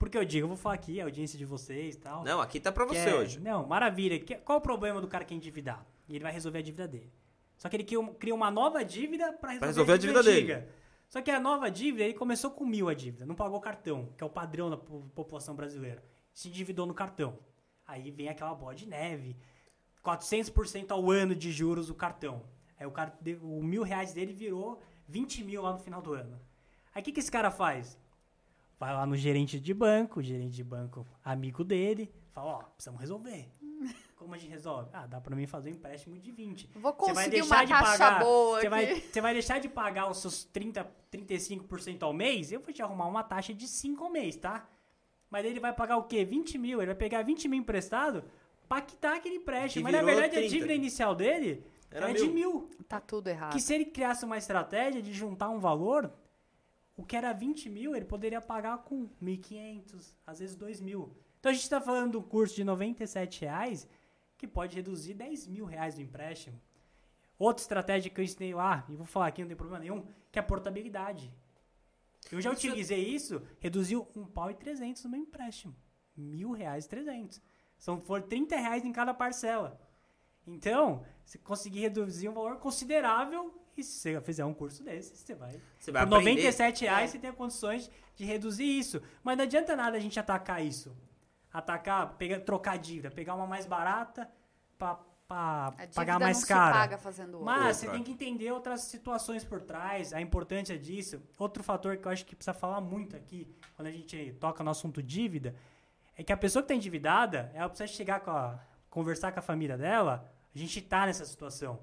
Porque eu digo, eu vou falar aqui, a audiência de vocês e tal. Não, aqui tá pra você é- hoje. Não, maravilha. Que- qual o problema do cara que é endividado? E ele vai resolver a dívida dele. Só que ele cria um- uma nova dívida para resolver, resolver a dívida dele. antiga. Só que a nova dívida, ele começou com mil a dívida, não pagou cartão, que é o padrão da po- população brasileira. Se endividou no cartão. Aí vem aquela bola de neve, 400% ao ano de juros o cartão. Aí o, cara, o mil reais dele virou 20 mil lá no final do ano. Aí o que, que esse cara faz? Vai lá no gerente de banco, o gerente de banco amigo dele, fala, ó, precisamos resolver. Como a gente resolve? Ah, dá pra mim fazer um empréstimo de 20. vou Você vai conseguir deixar uma de taxa pagar, boa você aqui. vai, você vai deixar de pagar os seus 30, 35% ao mês, eu vou te arrumar uma taxa de 5 ao mês, tá? Mas ele vai pagar o quê? 20 mil. Ele vai pegar 20 mil emprestado pra quitar aquele empréstimo. Que Mas na verdade a 30. dívida inicial dele Era era, de mil. Tá tudo errado. Que se ele criasse uma estratégia de juntar um valor, o que era 20 mil, ele poderia pagar com 1.500, às vezes 2 mil. Então a gente está falando do curso de 97 reais, que pode reduzir 10 mil reais do empréstimo. Outra estratégia que eu ensinei lá, e vou falar aqui, não tem problema nenhum, que é a portabilidade. Eu já Isso- utilizei isso, reduziu um pau e 300 no meu empréstimo. Mil reais e 300. São for 30 reais em cada parcela. Então, você conseguir reduzir um valor considerável e se você fizer um curso desse, você vai. Você vai Por aprender. 97 reais você tem condições de reduzir isso. Mas não adianta nada a gente atacar isso. Atacar, pegar, trocar dívida, pegar uma mais barata pra, pra A dívida pagar mais cara. se paga. Mas Outra. você tem que entender outras situações por trás, a importância disso. Outro fator que eu acho que precisa falar muito aqui, quando a gente toca no assunto dívida, é que a pessoa que está endividada, ela precisa chegar com a, conversar com a família dela, a gente tá nessa situação.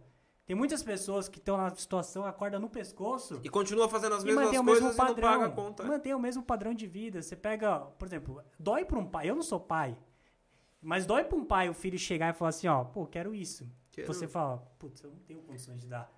Tem muitas pessoas que estão na situação, acorda no pescoço E continua fazendo as mesmas coisas mesmo e não padrão. paga a conta. Mantém o mesmo padrão de vida. Você pega, por exemplo, dói para um pai. Eu não sou pai. Mas dói para um pai o filho chegar e falar assim, ó, pô, quero isso. Quero. Você fala, putz, eu não tenho condições de dar.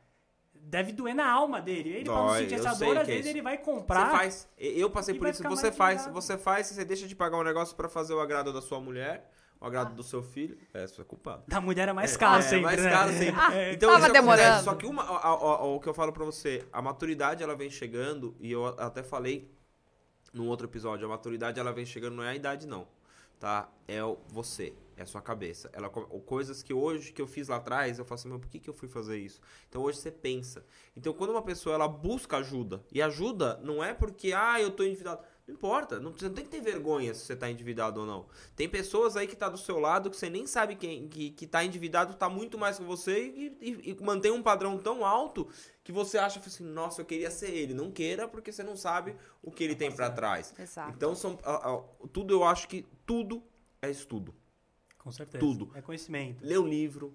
Deve doer na alma dele. Ele, pra não Dói, sentir essa dor, às é vezes isso. ele vai Você comprar. faz. Eu passei por isso. Você faz. Você faz e você deixa de pagar um negócio pra fazer o agrado da sua mulher, o agrado do seu filho. É, você é culpado. Da mulher é mais É, caro é, sempre, mais né? caro sempre. Ah, Então, tava isso acontece. demorando. Só que uma, a- a- a- o que eu falo pra você, a maturidade ela vem chegando, e eu até falei num outro episódio, a maturidade ela vem chegando, não é a idade não, tá? É o você, é a sua cabeça. Ela, co- coisas que hoje, que eu fiz lá atrás, eu falo assim, meu, por que, que eu fui fazer isso? Então hoje você pensa. Então quando uma pessoa, ela busca ajuda, e ajuda não é porque, ah, eu tô endividado. Não importa, não, você não tem que ter vergonha se você tá endividado ou não. Tem pessoas aí que tá do seu lado que você nem sabe quem que, que tá endividado, tá muito mais que você e, e, e mantém um padrão tão alto que você acha assim, nossa, eu queria ser ele. Não queira porque você não sabe o que ele tem pra trás. Exato. Então são tudo eu acho que tudo é estudo. Com certeza. Tudo. É conhecimento. Lê um livro,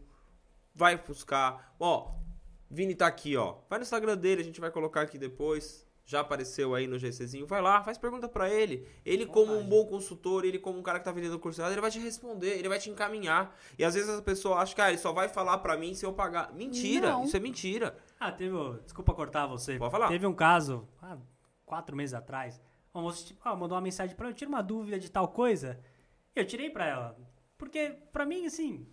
vai buscar. Ó, Vini tá aqui, ó. Vai no Instagram dele, a gente vai colocar aqui depois. Já apareceu aí no GCzinho. Vai lá, faz pergunta pra ele. Ele, como um bom consultor, ele, como um cara que tá vendendo curso, ele vai te responder, ele vai te encaminhar. E às vezes a pessoa acha que ah, ele só vai falar pra mim se eu pagar. Mentira, Não. isso é mentira. Ah, teve. Desculpa cortar você. Pode falar. Teve um caso, ah, quatro meses atrás. Uma moça tipo, ah, mandou uma mensagem pra eu, tira uma dúvida de tal coisa. Eu tirei pra ela. Porque, pra mim, assim.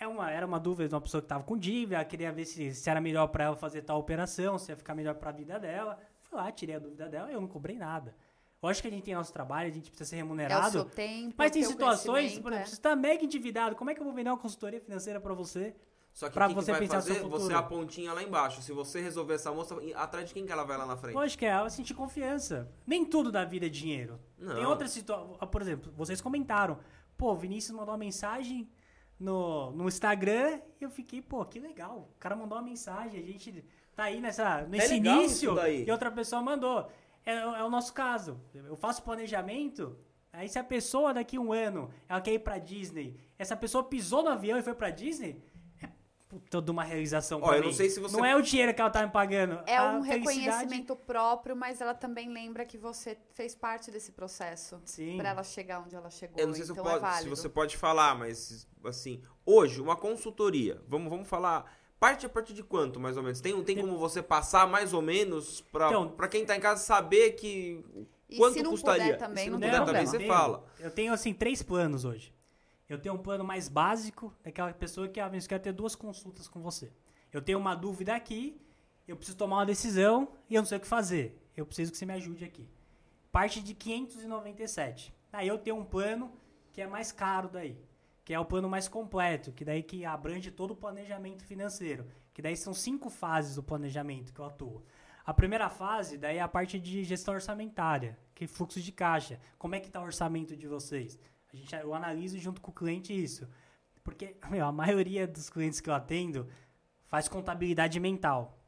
É uma, era uma dúvida de uma pessoa que tava com dívida, ela queria ver se, se era melhor pra ela fazer tal operação, se ia ficar melhor pra vida dela. Fui lá, tirei a dúvida dela e eu não cobrei nada. Lógico que a gente tem nosso trabalho, a gente precisa ser É o remunerado. seu tempo. mas é tem situações, por exemplo, é. você tá mega endividado, como é que eu vou vender uma consultoria financeira pra você? Só que Pra o que, que você vai pensar fazer? futuro. Você é a pontinha lá embaixo. Se você resolver essa moça, atrás de quem que ela vai lá na frente? Lógico que é, ela sentir confiança. Nem tudo da vida é dinheiro. Não. Tem outras situações. Por exemplo, vocês comentaram. Pô, o Vinícius mandou uma mensagem no, no Instagram e eu fiquei, pô, que legal. O cara mandou uma mensagem, a gente tá aí nessa, nesse legal início e outra pessoa mandou. É, é o nosso caso. Eu faço planejamento. Aí se a pessoa daqui a um ano ela quer ir pra Disney, essa pessoa pisou no avião e foi pra Disney, é toda uma realização Ó, pra eu mim. não sei se você- Não é o dinheiro que ela tá me pagando. É a um felicidade- reconhecimento próprio, mas ela também lembra que você fez parte desse processo. Sim. Pra ela chegar onde ela chegou. Eu não sei se, então eu é posso- se você pode falar, mas assim, hoje, uma consultoria, vamos, vamos falar. Parte a partir de quanto, mais ou menos? Tem, tem como você passar mais ou menos pra, Então- pra quem tá em casa saber que. E quanto se não custaria? puder também, E se não não tem puder também, você tenho- fala. Eu tenho, assim, três planos hoje. Eu tenho um plano mais básico, daquela pessoa que, ah, Vinícius, quero ter duas consultas com você. Eu tenho uma dúvida aqui, eu preciso tomar uma decisão e eu não sei o que fazer. Eu preciso que você me ajude aqui. Parte de 597. Aí eu tenho um plano que é mais caro daí, que é o plano mais completo, que daí que abrange todo o planejamento financeiro, que daí são cinco fases do planejamento que eu atuo. A primeira fase, daí é a parte de gestão orçamentária, que é fluxo de caixa. Como é que está o orçamento de vocês? A gente, eu analiso junto com o cliente isso. Porque, meu, a maioria dos clientes que eu atendo faz contabilidade mental.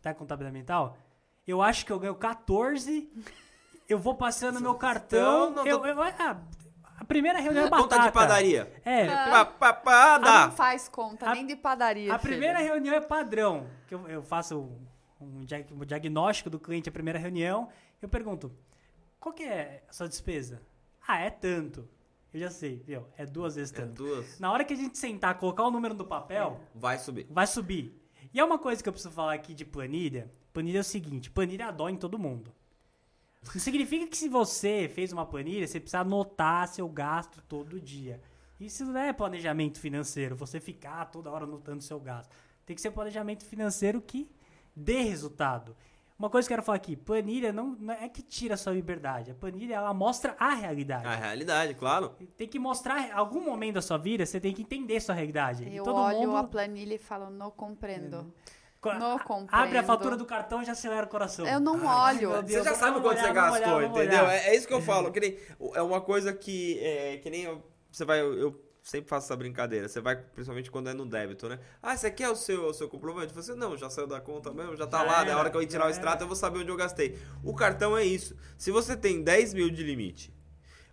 Tá contabilidade mental? Eu acho que eu ganho 14, eu vou passando meu cartão. Não, eu, eu- ah, a primeira reunião é Conta batata. de padaria. É, pá, pá, Ah, dá. não faz conta, A- nem de padaria. a filho. primeira reunião é padrão. Que eu, eu faço um, um dia- um diagnóstico do cliente, a primeira reunião. Eu pergunto, qual que é a sua despesa? Ah, é tanto. Eu já sei, viu? É duas vezes É tanto. duas. Na hora que a gente sentar, colocar o número no papel, Vai subir. vai subir. E é uma coisa que eu preciso falar aqui de planilha. Planilha é o seguinte, planilha dói em todo mundo. Não significa que se você fez uma planilha, você precisa anotar seu gasto todo dia. Isso não é planejamento financeiro, você ficar toda hora anotando seu gasto. Tem que ser planejamento financeiro que dê resultado. Uma coisa que eu quero falar aqui, planilha não, não é que tira a sua liberdade. A planilha, ela mostra a realidade. A realidade, claro. Tem que mostrar, algum momento da sua vida, você tem que entender sua realidade. E Eu todo olho mundo... a planilha e falo, não compreendo. Co- Não compreendo. Abre a fatura do cartão e já acelera o coração. Eu não Ai, olho. meu Você Deus, já sabe quanto olhar, você gastou, olhar, entendeu? É, é isso que eu falo. Que nem, é uma coisa que, é, que nem eu- você vai. Eu sempre faço essa brincadeira. Você vai, principalmente quando é no débito, né? Ah, você quer o seu, o seu comprovante? Você não, já saiu da conta mesmo, já tá Já lá. era, Na hora que eu ir tirar o extrato, era. eu vou saber onde eu gastei. O cartão é isso. Se você tem 10 mil de limite.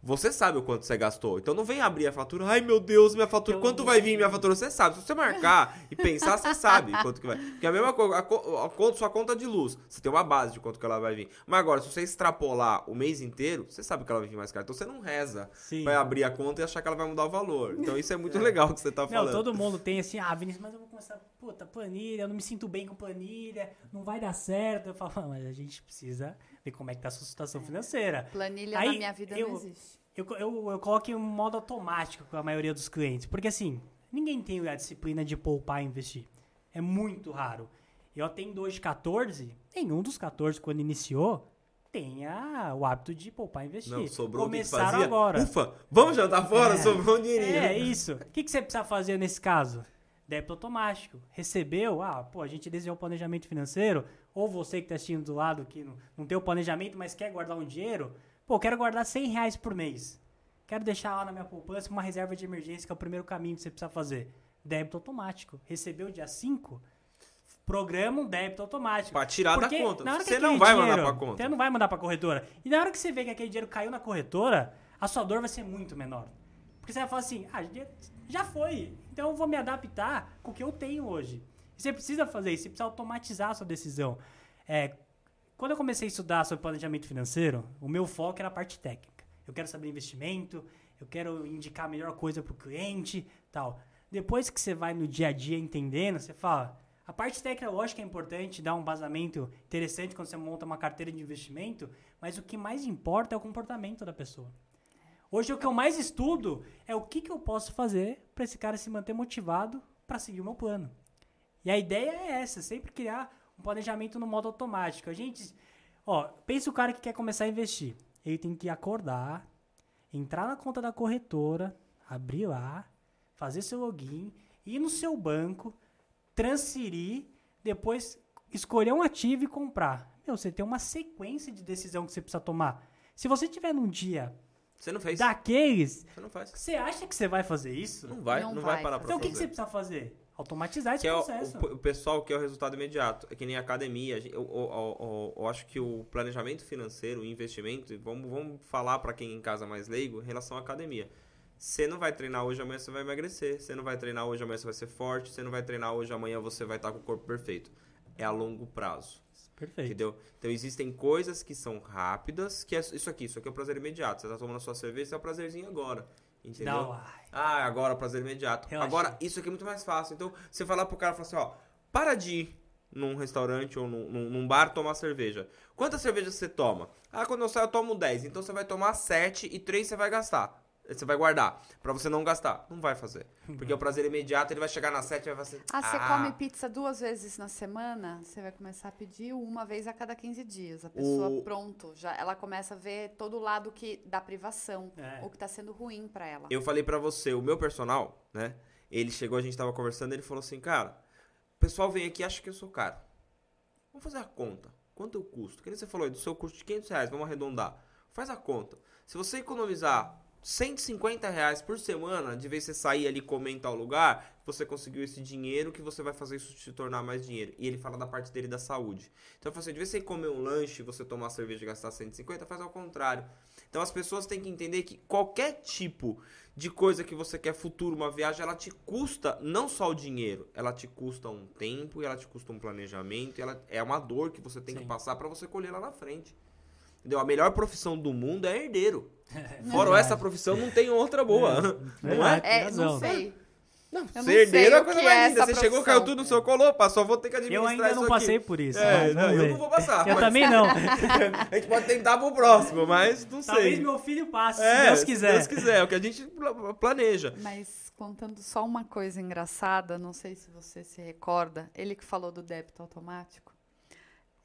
Você sabe o quanto você gastou. Então não vem abrir a fatura. Ai, meu Deus, minha fatura. Eu- Quanto vai vir minha fatura? Você sabe. Se você marcar e pensar, você sabe quanto que vai. Porque é a mesma coisa, a, a sua conta de luz. Você tem uma base de quanto que ela vai vir. Mas agora, se você extrapolar o mês inteiro, você sabe que ela vai vir mais cara. Então você não reza. Sim. Vai abrir a conta e achar que ela vai mudar o valor. Então isso é muito legal que você tá Não, falando. todo mundo tem assim, ah, Vinícius, mas eu vou começar, puta, planilha, eu não me sinto bem com planilha, não vai dar certo. Eu falo, "Ah, mas a gente precisa ver como é que tá a sua situação financeira. Planilha Aí, na minha vida eu- não existe. Eu, eu, eu coloco em um modo automático com a maioria dos clientes. Porque assim, ninguém tem a disciplina de poupar e investir. É muito raro. Eu atendo hoje 14, nenhum dos 14, quando iniciou, tem a- o hábito de poupar e investir. Não, sobrou Começaram fazia. agora. Ufa, vamos jantar fora? É. Sobrou um dinheirinho. É isso. O que, que você precisa fazer nesse caso? Débito automático. Recebeu, ah, pô, a gente desenhou o planejamento financeiro, ou você que está assistindo do lado que não, não tem o planejamento, mas quer guardar um dinheiro, pô, quero guardar 100 reais por mês. Quero deixar lá na minha poupança uma reserva de emergência, que é o primeiro caminho que você precisa fazer. Débito automático. Recebeu dia 5, programa um débito automático. Pra tirar Porque da conta. Você não vai dinheiro- mandar pra conta. Você não vai mandar pra corretora. E na hora que você vê que aquele dinheiro caiu na corretora, a sua dor vai ser muito menor. Porque você vai falar assim, ah, já foi. Então eu vou me adaptar com o que eu tenho hoje. Você precisa fazer isso, você precisa automatizar a sua decisão. É, quando eu comecei a estudar sobre planejamento financeiro, o meu foco era a parte técnica. Eu quero saber investimento, eu quero indicar a melhor coisa para o cliente, tal. Depois que você vai no dia a dia entendendo, você fala, a parte técnica, lógico é importante, dá um vazamento interessante quando você monta uma carteira de investimento, mas o que mais importa é o comportamento da pessoa. Hoje o que eu mais estudo é o que, que eu posso fazer para esse cara se manter motivado para seguir o meu plano. E a ideia é essa, sempre criar um planejamento no modo automático. A gente, ó, pensa o cara que quer começar a investir. Ele tem que acordar, entrar na conta da corretora, abrir lá, fazer seu login, ir no seu banco, transferir, depois escolher um ativo e comprar. Meu, você tem uma sequência de decisão que você precisa tomar. Se você tiver num dia Você não fez. daqueles, Você não faz. você acha que você vai fazer isso? Não vai, Não não, vai vai parar pra Então o que, você precisa fazer? Automatizar esse que é o, processo. o- o pessoal que é o resultado imediato. É que nem a academia. Eu, eu- eu- eu acho que o planejamento financeiro, o investimento, vamos, vamos falar para quem em casa mais leigo em relação à academia. Você não vai treinar hoje, amanhã você vai emagrecer. Você não vai treinar hoje, amanhã você vai ser forte. Você não vai treinar hoje, amanhã você vai estar com o corpo perfeito. É a longo prazo. Perfeito. Entendeu? Então existem coisas que são rápidas, que é isso aqui, isso aqui é o prazer imediato. Você tá tomando a sua cerveja, isso é o prazerzinho agora. Entendeu? Ah, agora prazer imediato. Relaxa. Agora, isso aqui é muito mais fácil. Então, você falar pro cara, falar assim, ó, para de ir num restaurante ou num, num- num bar tomar cerveja. Quantas cervejas você toma? Ah, quando eu saio eu tomo 10. Então você vai tomar 7 e 3 você vai gastar. Você vai guardar. Pra você não gastar. Não vai fazer. Porque o prazer imediato, ele vai chegar na 7 e vai fazer... Ah, você come pizza duas vezes na semana? Você vai começar a pedir uma vez a cada 15 dias. A pessoa, O- pronto, já ela começa a ver todo o lado que da privação, É. o que tá sendo ruim pra ela. Eu falei pra você, o meu personal, né? Ele chegou, a gente tava conversando, ele falou assim, cara, o pessoal vem aqui e acha que eu sou caro. Vamos fazer a conta. Quanto eu custo? Que nem você falou aí, do seu custo de 500 reais, vamos arredondar. Faz a conta. Se você economizar 150 reais por semana, de vez você sair ali comer em tal lugar, você conseguiu esse dinheiro que você vai fazer isso se tornar mais dinheiro. E ele fala da parte dele da saúde. Então assim, de vez você comer um lanche, você tomar cerveja e gastar 150, faz ao contrário. Então as pessoas têm que entender que qualquer tipo de coisa que você quer futuro, uma viagem, ela te custa não só o dinheiro, ela te custa um tempo, e ela te custa um planejamento, ela é uma dor que você tem que Sim. passar pra você colher lá na frente. Entendeu? A melhor profissão do mundo é herdeiro. É Fora essa profissão, não tem outra boa. Não é? Tem É, razão. não sei. Não, Eu não ser herdeiro sei é coisa que mais é linda. Você chegou, profissão. caiu tudo no seu colo, opa, só vou ter que Eu administrar ainda não passei aqui. por isso. É, mas não, eu não vou passar. Eu mas também não. A gente pode tentar pro próximo, mas não Talvez sei. meu filho passe, É, se Deus quiser. Se Deus quiser, é o que a gente pla- planeja. Mas contando só uma coisa engraçada, não sei se você se recorda, ele que falou do débito automático,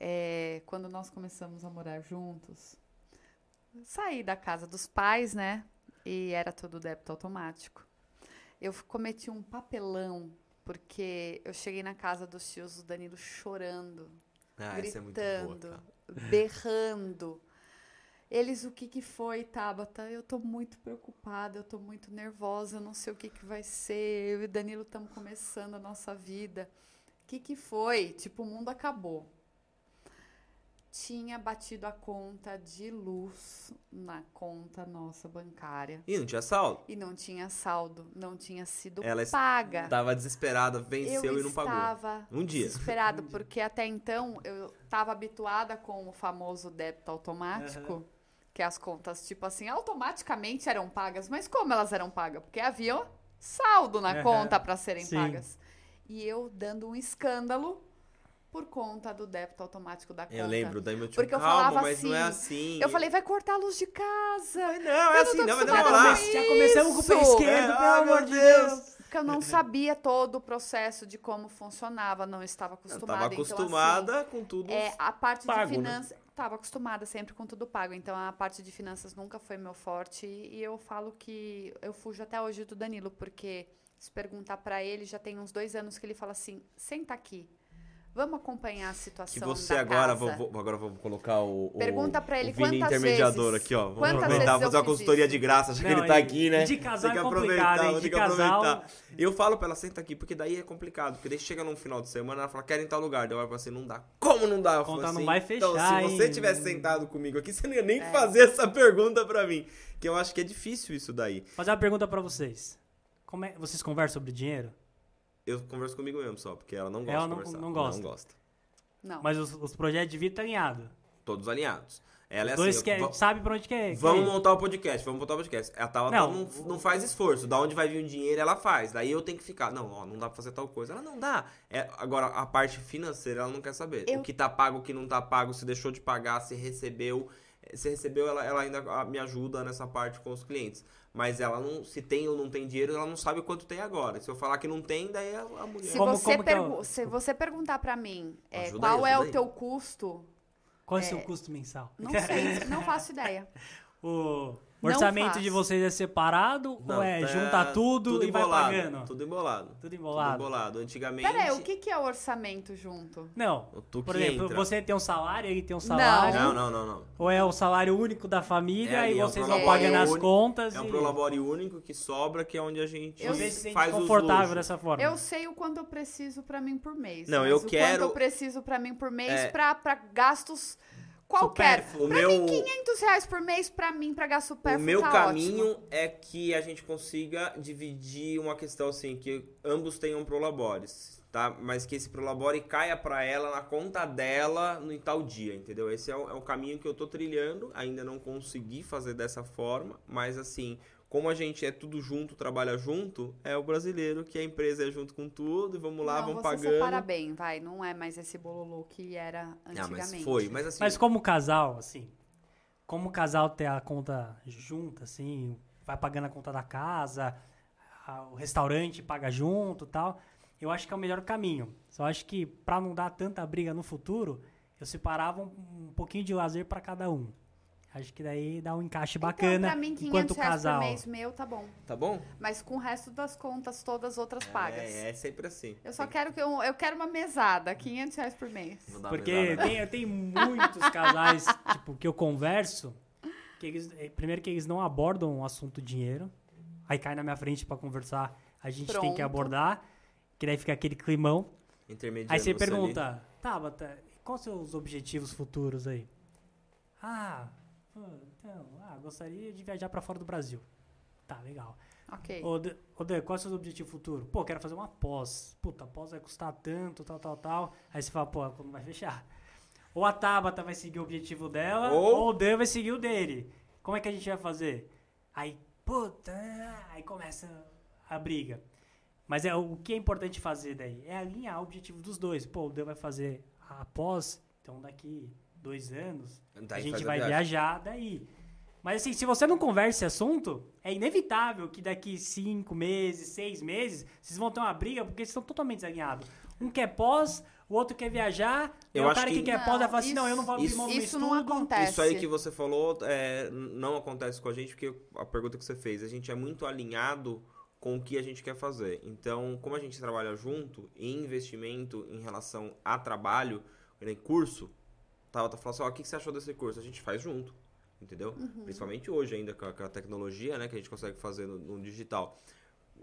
é, quando nós começamos a morar juntos, saí da casa dos pais, né? E era tudo débito automático. Eu cometi um papelão, porque eu cheguei na casa dos tios do Danilo chorando, Ah, é muito boa, gritando, cara. berrando. Eles, o que que foi, Tabata? Eu tô muito preocupada, eu tô muito nervosa, eu não sei o que que vai ser. Eu e o Danilo estamos começando a nossa vida. O que que foi? Tipo, o mundo acabou. Tinha batido a conta de luz na conta nossa bancária. Ih, não tinha saldo? E não tinha saldo, não tinha sido Ela paga. Tava desesperada, venceu eu e não pagou. estava Um dia. desesperada, porque até então eu estava habituada com o famoso débito automático, que as contas, tipo assim, automaticamente eram pagas. Mas como elas eram pagas? Porque havia saldo na conta para serem Sim. pagas. E eu dando um escândalo por conta do débito automático da conta. Eu lembro, daí meu tio, Porque eu calma, falava mas não é assim, assim. Eu falei, vai cortar a luz de casa. Mas não, é eu não assim, tô não, vai acostumada demorar. com Já começamos com o pé isso. esquerdo, É, pelo ai, amor de Deus. Deus. Porque eu não sabia todo o processo de como funcionava, não estava Eu acostumada. tava então, assim, acostumada com tudo. É, a parte pago, de né? finanças. Tava acostumada sempre com tudo pago. Então a parte de finanças nunca foi meu forte. E eu falo que eu fujo até hoje do Danilo, porque se perguntar pra ele, já tem uns dois anos que ele fala assim: senta aqui. Vamos acompanhar a situação. Que você da agora, casa. vou, vou- agora vou colocar o, o Pergunta pra ele o Vini quantas intermediador vezes- aqui, ó. Vamos quantas aproveitar, vezes eu fazer uma consultoria isso? de graça, já que Não, ele tá aqui, né? de casal tem que é complicado, aproveitar, hein? tem De que casal- aproveitar. Eu falo pra ela, senta aqui, porque daí é complicado. Porque daí chega num final de semana, ela fala, quero ir em tal lugar. Daí eu falo assim, não dá. Como não dá? Eu Conta não assim, vai Então, fechar, se você hein? tivesse sentado comigo aqui, você não ia nem É. fazer essa pergunta pra mim. Que eu acho que é difícil isso daí. Fazer uma pergunta pra vocês. Como é, vocês conversam sobre dinheiro? Eu converso comigo mesmo só, porque ela não gosta Ela de não- conversar. não gosta. Não gosta. Não. Mas os, os projetos de vida estão alinhados. Todos alinhados. Ela é Os dois assim, sabe pra onde quer. Vamos montar o podcast, vamos montar o podcast. A Tabata Não. não, não, faz esforço. Da onde vai vir o dinheiro, ela faz. Daí eu tenho que ficar. Não, ó, não dá pra fazer tal coisa. Ela não dá. É, agora, a parte financeira, ela não quer saber. Eu- O que tá pago, o que não tá pago, se deixou de pagar, se recebeu. Se recebeu, ela, ela ainda ah, me ajuda nessa parte com os clientes. Mas ela não, se tem ou não tem dinheiro, ela não sabe quanto tem agora. Se eu falar que não tem, daí a, a mulher. Se, Como- você como é pergu- se você perguntar pra mim é, qual aí, é o aí. teu custo, Qual é o seu custo mensal? não sei, não faço ideia. O Não orçamento faço. de vocês é separado Não, ou é tá junta tudo, e vai embolado, pagando? Tudo embolado. Tudo Tudo embolado. embolado. Antigamente. Pera aí, o que, que é orçamento junto? Não. o Por exemplo, entra. você tem um salário, ele tem um salário. Não, não, não, não. Ou é o salário único da família É, e é um vocês vão pagando as contas É um e prolabore único que sobra, que é onde a gente Eu- você se sente faz os confortável dessa forma. Eu sei o quanto eu preciso pra mim por mês. Não, mas eu o quero- quanto eu preciso pra mim por mês É. pra pra gastos Qualquer. Supérfluo. O Pra meu- mim, 500 reais por mês, pra mim, pagar O supérfluo meu tá caminho ótimo. é que a gente consiga dividir uma questão assim, que ambos tenham prolabores, tá? Mas que esse prolabore caia pra ela na conta dela no tal dia, entendeu? Esse é o, é o caminho que eu tô trilhando, ainda não consegui fazer dessa forma, mas assim, como a gente é tudo junto, trabalha junto, é o brasileiro que a empresa é junto com tudo e vamos lá, não, vamos você pagando. separa bem, vai. Não é mais esse bololô que era Ah, antigamente. mas foi, mas assim, Mas como casal, assim, como o casal ter a conta junta, assim, vai pagando a conta da casa, a- o restaurante paga junto e tal, eu acho que é o melhor caminho. Só acho que pra não dar tanta briga no futuro, eu separava um, um pouquinho de lazer pra cada um. Acho que daí dá um encaixe bacana então, pra mim, 500 enquanto reais casal. por mês meu, tá bom. tá bom? Mas com o resto das contas, todas as outras pagas. É, é sempre assim. Eu só quero que eu, eu quero uma mesada, 500 reais por mês. Porque mesada. tem, tem muitos casais, tipo, que eu converso, que eles, eh, primeiro que eles não abordam o assunto dinheiro, aí cai na minha frente pra conversar, a gente tem que Pronto. abordar, que daí fica aquele climão. Intermediando Aí você ali. pergunta, Tabata, quais são os seus objetivos futuros aí? Ah, pô, então, ah, gostaria de viajar pra fora do Brasil. Tá, legal. Ok. Ô, Dan, ô, Dan, qual é o seu objetivo futuro? Pô, quero fazer uma pós. Puta, a pós vai custar tanto, tal, tal, tal. Aí você fala, pô, quando vai fechar? Ou a Tabata vai seguir o objetivo dela, Ou- ou, o Dan vai seguir o dele. Como é que a gente vai fazer? Aí, puta, aí começa a briga. Mas é o que é importante fazer daí? É alinhar o objetivo dos dois. Pô, o Dan vai fazer a pós, então daqui dois anos Daí a gente faz vai viagem. viajar daí. Mas assim, se você não conversa esse assunto, é inevitável que daqui cinco meses, seis meses, vocês vão ter uma briga porque vocês estão totalmente desalinhados. Um quer pós, o outro quer viajar, e Eu o acho cara que, que- quer pós vai falar assim, Não, não, eu não vou abrir isso- mão do Isso não acontece. Isso aí que você falou é, não acontece com a gente, porque a pergunta que você fez, a gente é muito alinhado com o que a gente quer fazer. Então, como a gente trabalha junto em investimento em relação a trabalho, em curso, tava tá falando assim, ó, o que que você achou desse curso? A gente faz junto, entendeu? Uhum. Principalmente hoje ainda com a, com a tecnologia, né, que a gente consegue fazer no, no digital.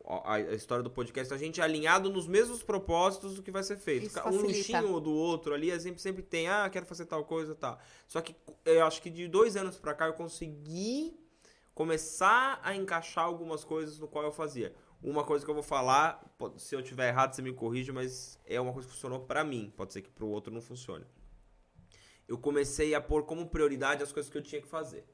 A, a história do podcast, a gente é alinhado nos mesmos propósitos do que vai ser feito. Isso um facilita. luxinho do outro ali, a gente sempre tem, ah, quero fazer tal coisa, tá. Só que eu acho que de dois anos pra cá eu consegui começar a encaixar algumas coisas no qual eu fazia. Uma coisa que eu vou falar, se eu tiver errado, você me corrige, mas é uma coisa que funcionou pra mim. Pode ser que pro outro não funcione. Eu comecei a pôr como prioridade as coisas que eu tinha que fazer.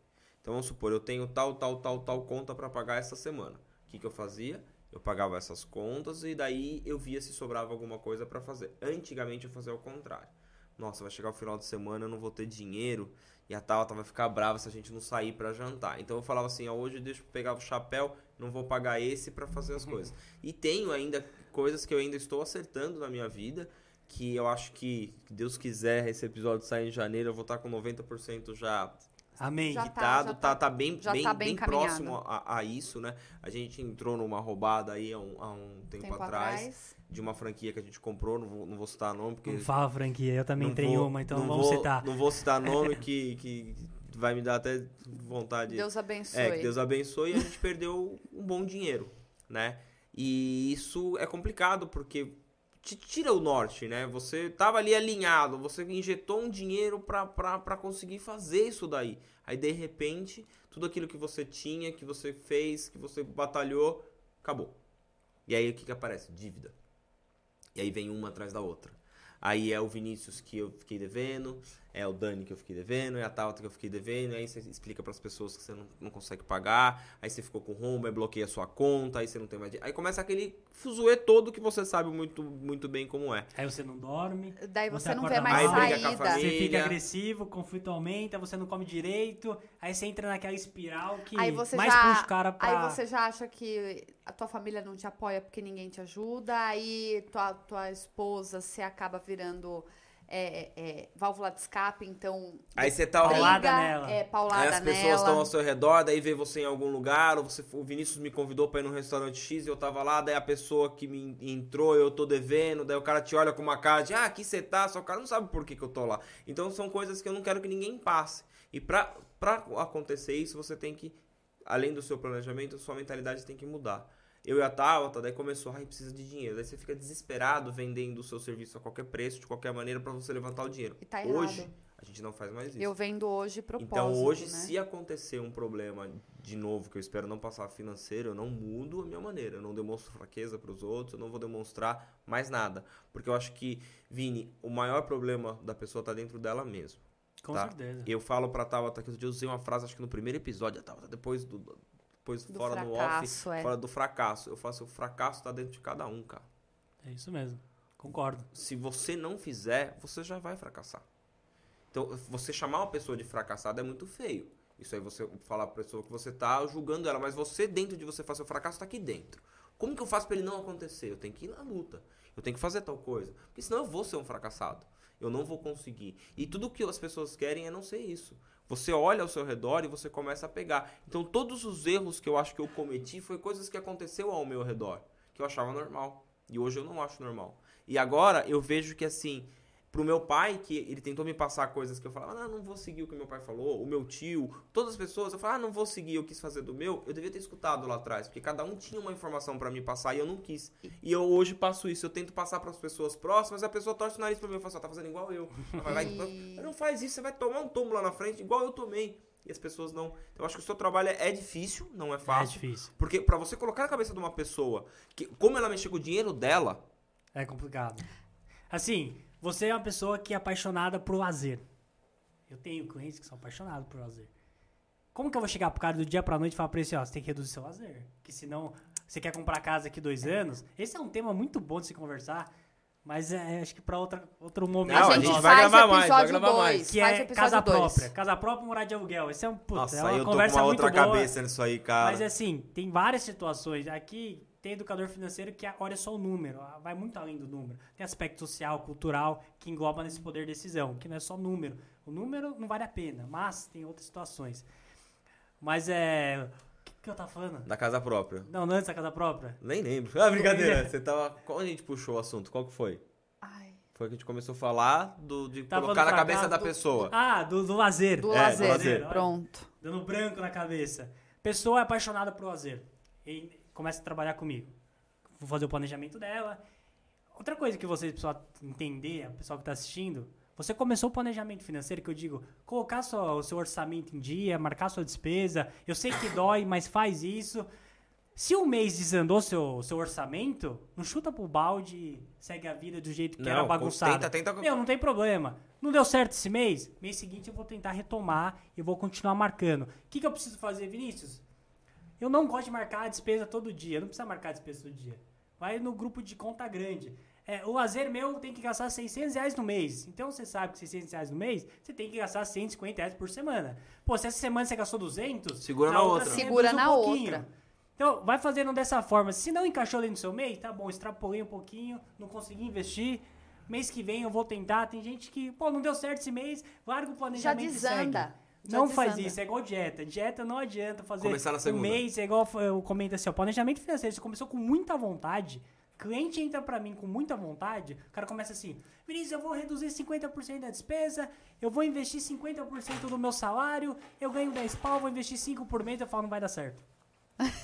Então vamos supor, eu tenho tal, tal, tal, tal conta pra pagar essa semana. O que, que eu fazia? Eu pagava essas contas e daí eu via se sobrava alguma coisa pra fazer. Antigamente eu fazia o contrário. Nossa, vai chegar o final de semana, eu não vou ter dinheiro e a Tabata vai ficar brava se a gente não sair pra jantar. Então eu falava assim, ó, hoje eu pegar o chapéu, não vou pagar esse pra fazer as coisas. E tenho ainda coisas que eu ainda estou acertando na minha vida, que eu acho que, se Deus quiser, esse episódio sair em janeiro, eu vou estar com 90% já Amém. Já quitado, já tá, tá- tá bem, já bem, tá bem bem próximo a, a isso, né? A gente entrou numa roubada aí há um, há um tempo, Tempo atrás, atrás. de uma franquia que a gente comprou, não vou, não vou citar nome, porque... Não fala franquia, eu também entrei vou- uma, então não vamos vou, citar. Não vou citar nome que, que vai me dar até vontade. Deus abençoe. É, que Deus abençoe e a gente perdeu um bom dinheiro, né? E isso é complicado porque te tira o norte, né? Você tava ali alinhado, você injetou um dinheiro pra conseguir fazer isso daí. Aí, de repente, tudo aquilo que você tinha, que você fez, que você batalhou, acabou. E aí, o que que aparece? Dívida. E aí vem uma atrás da outra. Aí é o Vinícius que eu fiquei devendo, é o Dani que eu fiquei devendo, é a Tauta que eu fiquei devendo, aí você explica pras pessoas que você não, não consegue pagar, aí você ficou com rombo, aí bloqueia a sua conta, aí você não tem mais dinheiro. Aí começa aquele fuzuê todo que você sabe muito, muito bem como é. Aí você não dorme, Daí Você você não vê mais mal. Saída. família. você fica agressivo, o conflito aumenta, você não come direito, aí você entra naquela espiral que Aí você mais já, puxa o cara pra... aí você já acha que a tua família não te apoia porque ninguém te ajuda, aí tua, tua esposa se acaba virando é, é, válvula de escape, então Aí você tá Paulada briga, nela. É, paulada Aí as pessoas nela. estão ao seu redor, daí vê você em algum lugar, ou você, o Vinícius me convidou pra ir num restaurante X e eu tava lá, daí a pessoa que me entrou, eu tô devendo, daí o cara te olha com uma cara de, ah, aqui você tá, só o cara não sabe por que, que eu tô lá. Então são coisas que eu não quero que ninguém passe. E pra, pra acontecer isso, você tem que, além do seu planejamento, sua mentalidade tem que mudar. Eu e a Tabata, daí começou, ai, precisa de dinheiro. Daí você fica desesperado vendendo o seu serviço a qualquer preço, de qualquer maneira, pra você levantar o dinheiro. E tá errado. Hoje, A gente não faz mais isso. Eu vendo hoje propósito, Então hoje, né? se acontecer um problema de novo, que eu espero não passar financeiro, eu não mudo a minha maneira. Eu não demonstro fraqueza para os outros, eu não vou demonstrar mais nada. Porque eu acho que, Vini, o maior problema da pessoa tá dentro dela mesmo. Com tá? certeza. Eu falo pra Tabata que outro dia eu usei uma frase, acho que no primeiro episódio, a Tabata, depois do. Depois Do fora do fracasso, off, é. fora do fracasso. Eu falo assim, o fracasso tá dentro de cada um, cara. É isso mesmo. Concordo. Se você não fizer, você já vai fracassar. Então, você chamar uma pessoa de fracassada é muito feio. Isso aí você falar pra pessoa que você tá julgando ela, mas você dentro de você faz seu fracasso tá aqui dentro. Como que eu faço pra ele não acontecer? Eu tenho que ir na luta. Eu tenho que fazer tal coisa. Porque senão eu vou ser um fracassado. Eu não vou conseguir. E tudo que as pessoas querem é não ser isso. Você olha ao seu redor e você começa a pegar. Então todos os erros que eu acho que eu cometi foi coisas que aconteceu ao meu redor, que eu achava normal. E hoje eu não acho normal. E agora eu vejo que assim, pro meu pai, que ele tentou me passar coisas que eu falava, ah, não vou seguir o que meu pai falou, o meu tio, todas as pessoas, eu falava, ah, não vou seguir, eu quis fazer do meu, eu devia ter escutado lá atrás, porque cada um tinha uma informação pra me passar e eu não quis. E eu hoje passo isso, eu tento passar pras pessoas próximas, a pessoa torce o nariz pra mim e fala, assim, "Ó, tá fazendo igual eu. Ela vai, vai, não faz isso, você vai tomar um tombo lá na frente, igual eu tomei. E as pessoas não. Então, eu acho que o seu trabalho é difícil, não é É fácil. difícil. Porque pra você colocar na cabeça de uma pessoa que, como ela mexer com o dinheiro dela, É complicado. Assim, você é uma pessoa que é apaixonada por lazer. Eu tenho clientes que são apaixonados por lazer. Como que eu vou chegar pro cara do dia pra noite e falar pra ele assim, ó, você tem que reduzir seu lazer? Porque senão, você quer comprar casa daqui dois anos? Esse é um tema muito bom de se conversar, mas é, acho que pra outra, outro momento. Não, a a gente, vai gravar o mais, vai gravar 2. mais. que é casa dois. própria. Casa própria, morar de aluguel. Esse é um, puta, nossa, é uma eu tô com conversa uma muito outra boa. cabeça nisso aí, cara. Mas assim, tem várias situações. Aqui tem educador financeiro que olha só o número, ah, vai muito além do número. Tem aspecto social, cultural, que engloba nesse poder de decisão, que não é só número. O número não vale a pena, mas tem outras situações. Mas é. O que, que eu tava falando? Da casa própria. Não, não antes da casa própria. Nem lembro. Ah, brincadeira. Você tava. Qual a gente puxou o assunto? Qual que foi? Ai, Foi que a gente começou a falar do, de Tava colocar na cabeça da do- pessoa. Ah, do, do lazer. do É, lazer. do lazer. Pronto. Dando branco na cabeça. Pessoa é apaixonada por lazer. E começa a trabalhar comigo. Vou fazer o planejamento dela. Outra coisa que vocês precisam entender, o pessoal que está assistindo, você começou o planejamento financeiro, que eu digo, colocar só o seu orçamento em dia, marcar sua despesa. Eu sei que dói, mas faz isso. Se um mês desandou seu, seu orçamento, não chuta pro balde e segue a vida do jeito que era bagunçado. Tenta, tenta. Meu, não tem problema. Não deu certo esse mês? Mês seguinte eu vou tentar retomar e vou continuar marcando. O que, que eu preciso fazer, Vinícius? Eu não gosto de marcar a despesa todo dia. Não precisa marcar a despesa todo dia. Vai no grupo de conta grande. É, o lazer meu tem que gastar 600 reais no mês. Então você sabe que 600 reais no mês, você tem que gastar 150 reais por semana. Pô, se essa semana você gastou 200, Segura na outra. você Segura na pouquinho. outra. Então, vai fazendo dessa forma. Se não encaixou dentro do seu mês, tá bom, extrapolei um pouquinho, não consegui investir. Mês que vem eu vou tentar. Tem gente que, pô, não deu certo esse mês, larga o Já planejamento e segue. Não faz isso, é igual dieta. Dieta não adianta fazer Começar na um segunda. mês, é igual eu comento assim, ó, planejamento financeiro, você começou com muita vontade, cliente entra pra mim com muita vontade, o cara começa assim, Vinícius, eu vou reduzir 50% da despesa, eu vou investir 50% do meu salário, eu ganho 10 pau, vou investir 5 por mês, eu falo, não vai dar certo.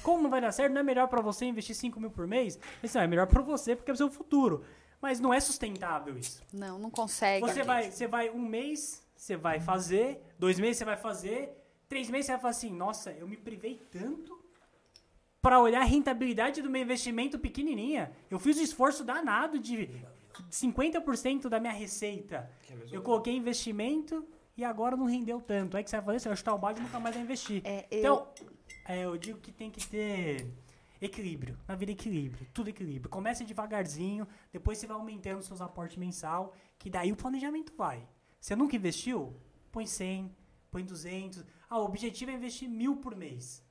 Como não vai dar certo? Não é melhor pra você investir 5 mil por mês? Isso não, é melhor pra você, porque é o seu futuro. Mas não é sustentável isso. Não, não consegue. Você vai, você vai um mês, você vai fazer, dois meses você vai fazer, três meses você vai falar assim, nossa, eu me privei tanto para olhar a rentabilidade do meu investimento pequenininha. Eu fiz um esforço danado de 50% da minha receita. Eu coloquei investimento e agora não rendeu tanto. Aí que você vai fazer, você vai chutar o balde e nunca mais vai investir. É, eu- Então, é, eu digo que tem que ter equilíbrio. Na vida, equilíbrio. Tudo equilíbrio. Comece devagarzinho, depois você vai aumentando seus aportes mensal, que daí o planejamento vai. Você nunca investiu? Põe 100, põe 200. Ah, o objetivo é investir mil por mês.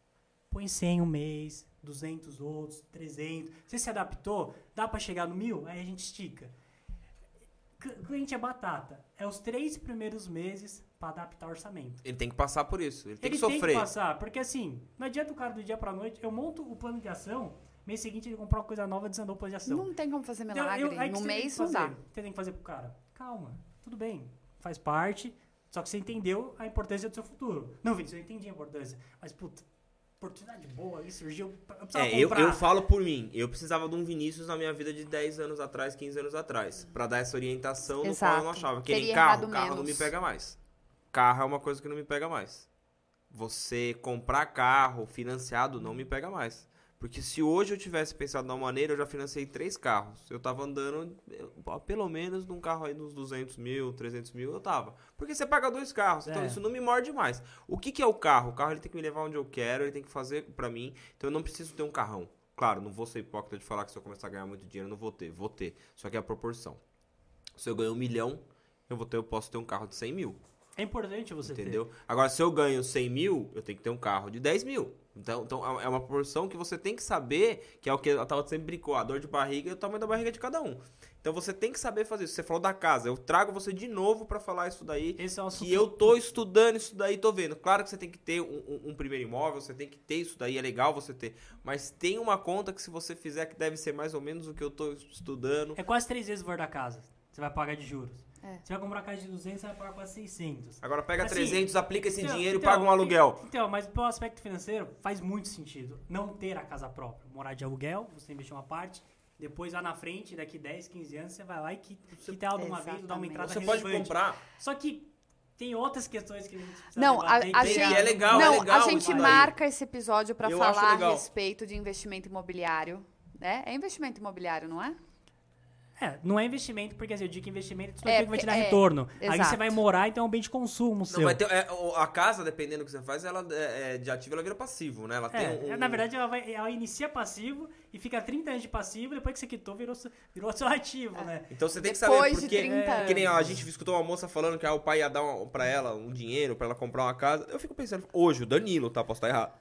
Põe 100 um mês, 200 outros, 300. Você se adaptou? Dá pra chegar no mil? Aí a gente estica. Cl- Cliente é batata. É os três primeiros meses pra adaptar o orçamento. Ele tem que passar por isso. Ele tem Ele que tem sofrer. que passar, porque assim, não adianta o cara do dia pra noite, eu monto o plano de ação, mês seguinte ele comprar uma coisa nova, desandou o plano de ação. Não tem como fazer Então, milagre. eu- no tem mês não fazer. dá. Você tem que fazer pro cara, calma, tudo bem, faz parte, só que você entendeu a importância do seu futuro. Não, Vinícius, eu entendi a importância, mas puta, oportunidade boa aí surgiu. Eu precisava É, eu, eu falo por mim. Eu precisava de um Vinícius na minha vida de 10 anos atrás, 15 anos atrás. Pra dar essa orientação no qual eu não Exato. achava. Porque nem carro, carro não menos. me pega mais. Carro é uma coisa que não me pega mais. Você comprar carro financiado não me pega mais. Porque se hoje eu tivesse pensado de uma maneira, eu já financei três carros. Eu tava andando, eu, pelo menos, num carro aí dos 200 mil, 300 mil, eu tava. Porque você paga dois carros, então É. isso não me morde mais. O que, que é o carro? O carro ele tem que me levar onde eu quero, ele tem que fazer pra mim. Então eu não preciso ter um carrão. Claro, não vou ser hipócrita de falar que se eu começar a ganhar muito dinheiro, eu não vou ter. Vou ter. Só que é a proporção. Se eu ganho um milhão, eu, vou ter, eu posso ter um carro de 100 mil. É importante você Entendeu? Agora, se eu ganho 100 mil, eu tenho que ter um carro de 10 mil. Então, então é uma proporção que você tem que saber, que é o que a Tava sempre brincou, a dor de barriga e o tamanho da barriga de cada um. Então você tem que saber fazer isso. Você falou da casa, eu trago você de novo pra falar isso daí. Esse é um assunto Que eu tô estudando isso daí, tô vendo. Claro que você tem que ter um, um- um primeiro imóvel, você tem que ter isso daí, é legal você ter. Mas tem uma conta que se você fizer que deve ser mais ou menos o que eu tô estudando. É quase três vezes o valor da casa. Você vai pagar de juros. É. Você vai comprar uma casa de 200, você vai pagar quase 600. Agora pega Assim, 300, aplica esse Então- dinheiro e então, paga um aluguel. Então, mas pelo aspecto financeiro, faz muito sentido não ter a casa própria. Morar de aluguel, você investir uma parte, depois lá na frente, daqui 10, 15 anos, você vai lá e qui- quita ela de uma vez, dá uma entrada Você pode comprar. Só que tem outras questões que a gente precisa Não, a, debater, a gente, é legal, é não, legal a gente marca esse episódio acho falar a respeito de investimento imobiliário. Né? É investimento imobiliário, não é? É, não é investimento, porque assim, eu digo que investimento é tudo É, aquilo que vai te dar é, retorno. Aí exato. você vai morar, então é um bem de consumo Não, seu. vai ter, é, a casa, dependendo do que você faz, ela é, é de ativo, ela vira passivo, né? Ela tem É, um, na verdade, ela, vai, ela inicia passivo e fica 30 anos de passivo, depois que você quitou, virou, seu- virou seu ativo, né? Então você tem que Depois saber de porque 30 é, que nem a gente escutou uma moça falando que ah, o pai ia dar uma, pra ela um dinheiro pra ela comprar uma casa. Eu fico pensando, hoje o Danilo, tá? Posso estar errado.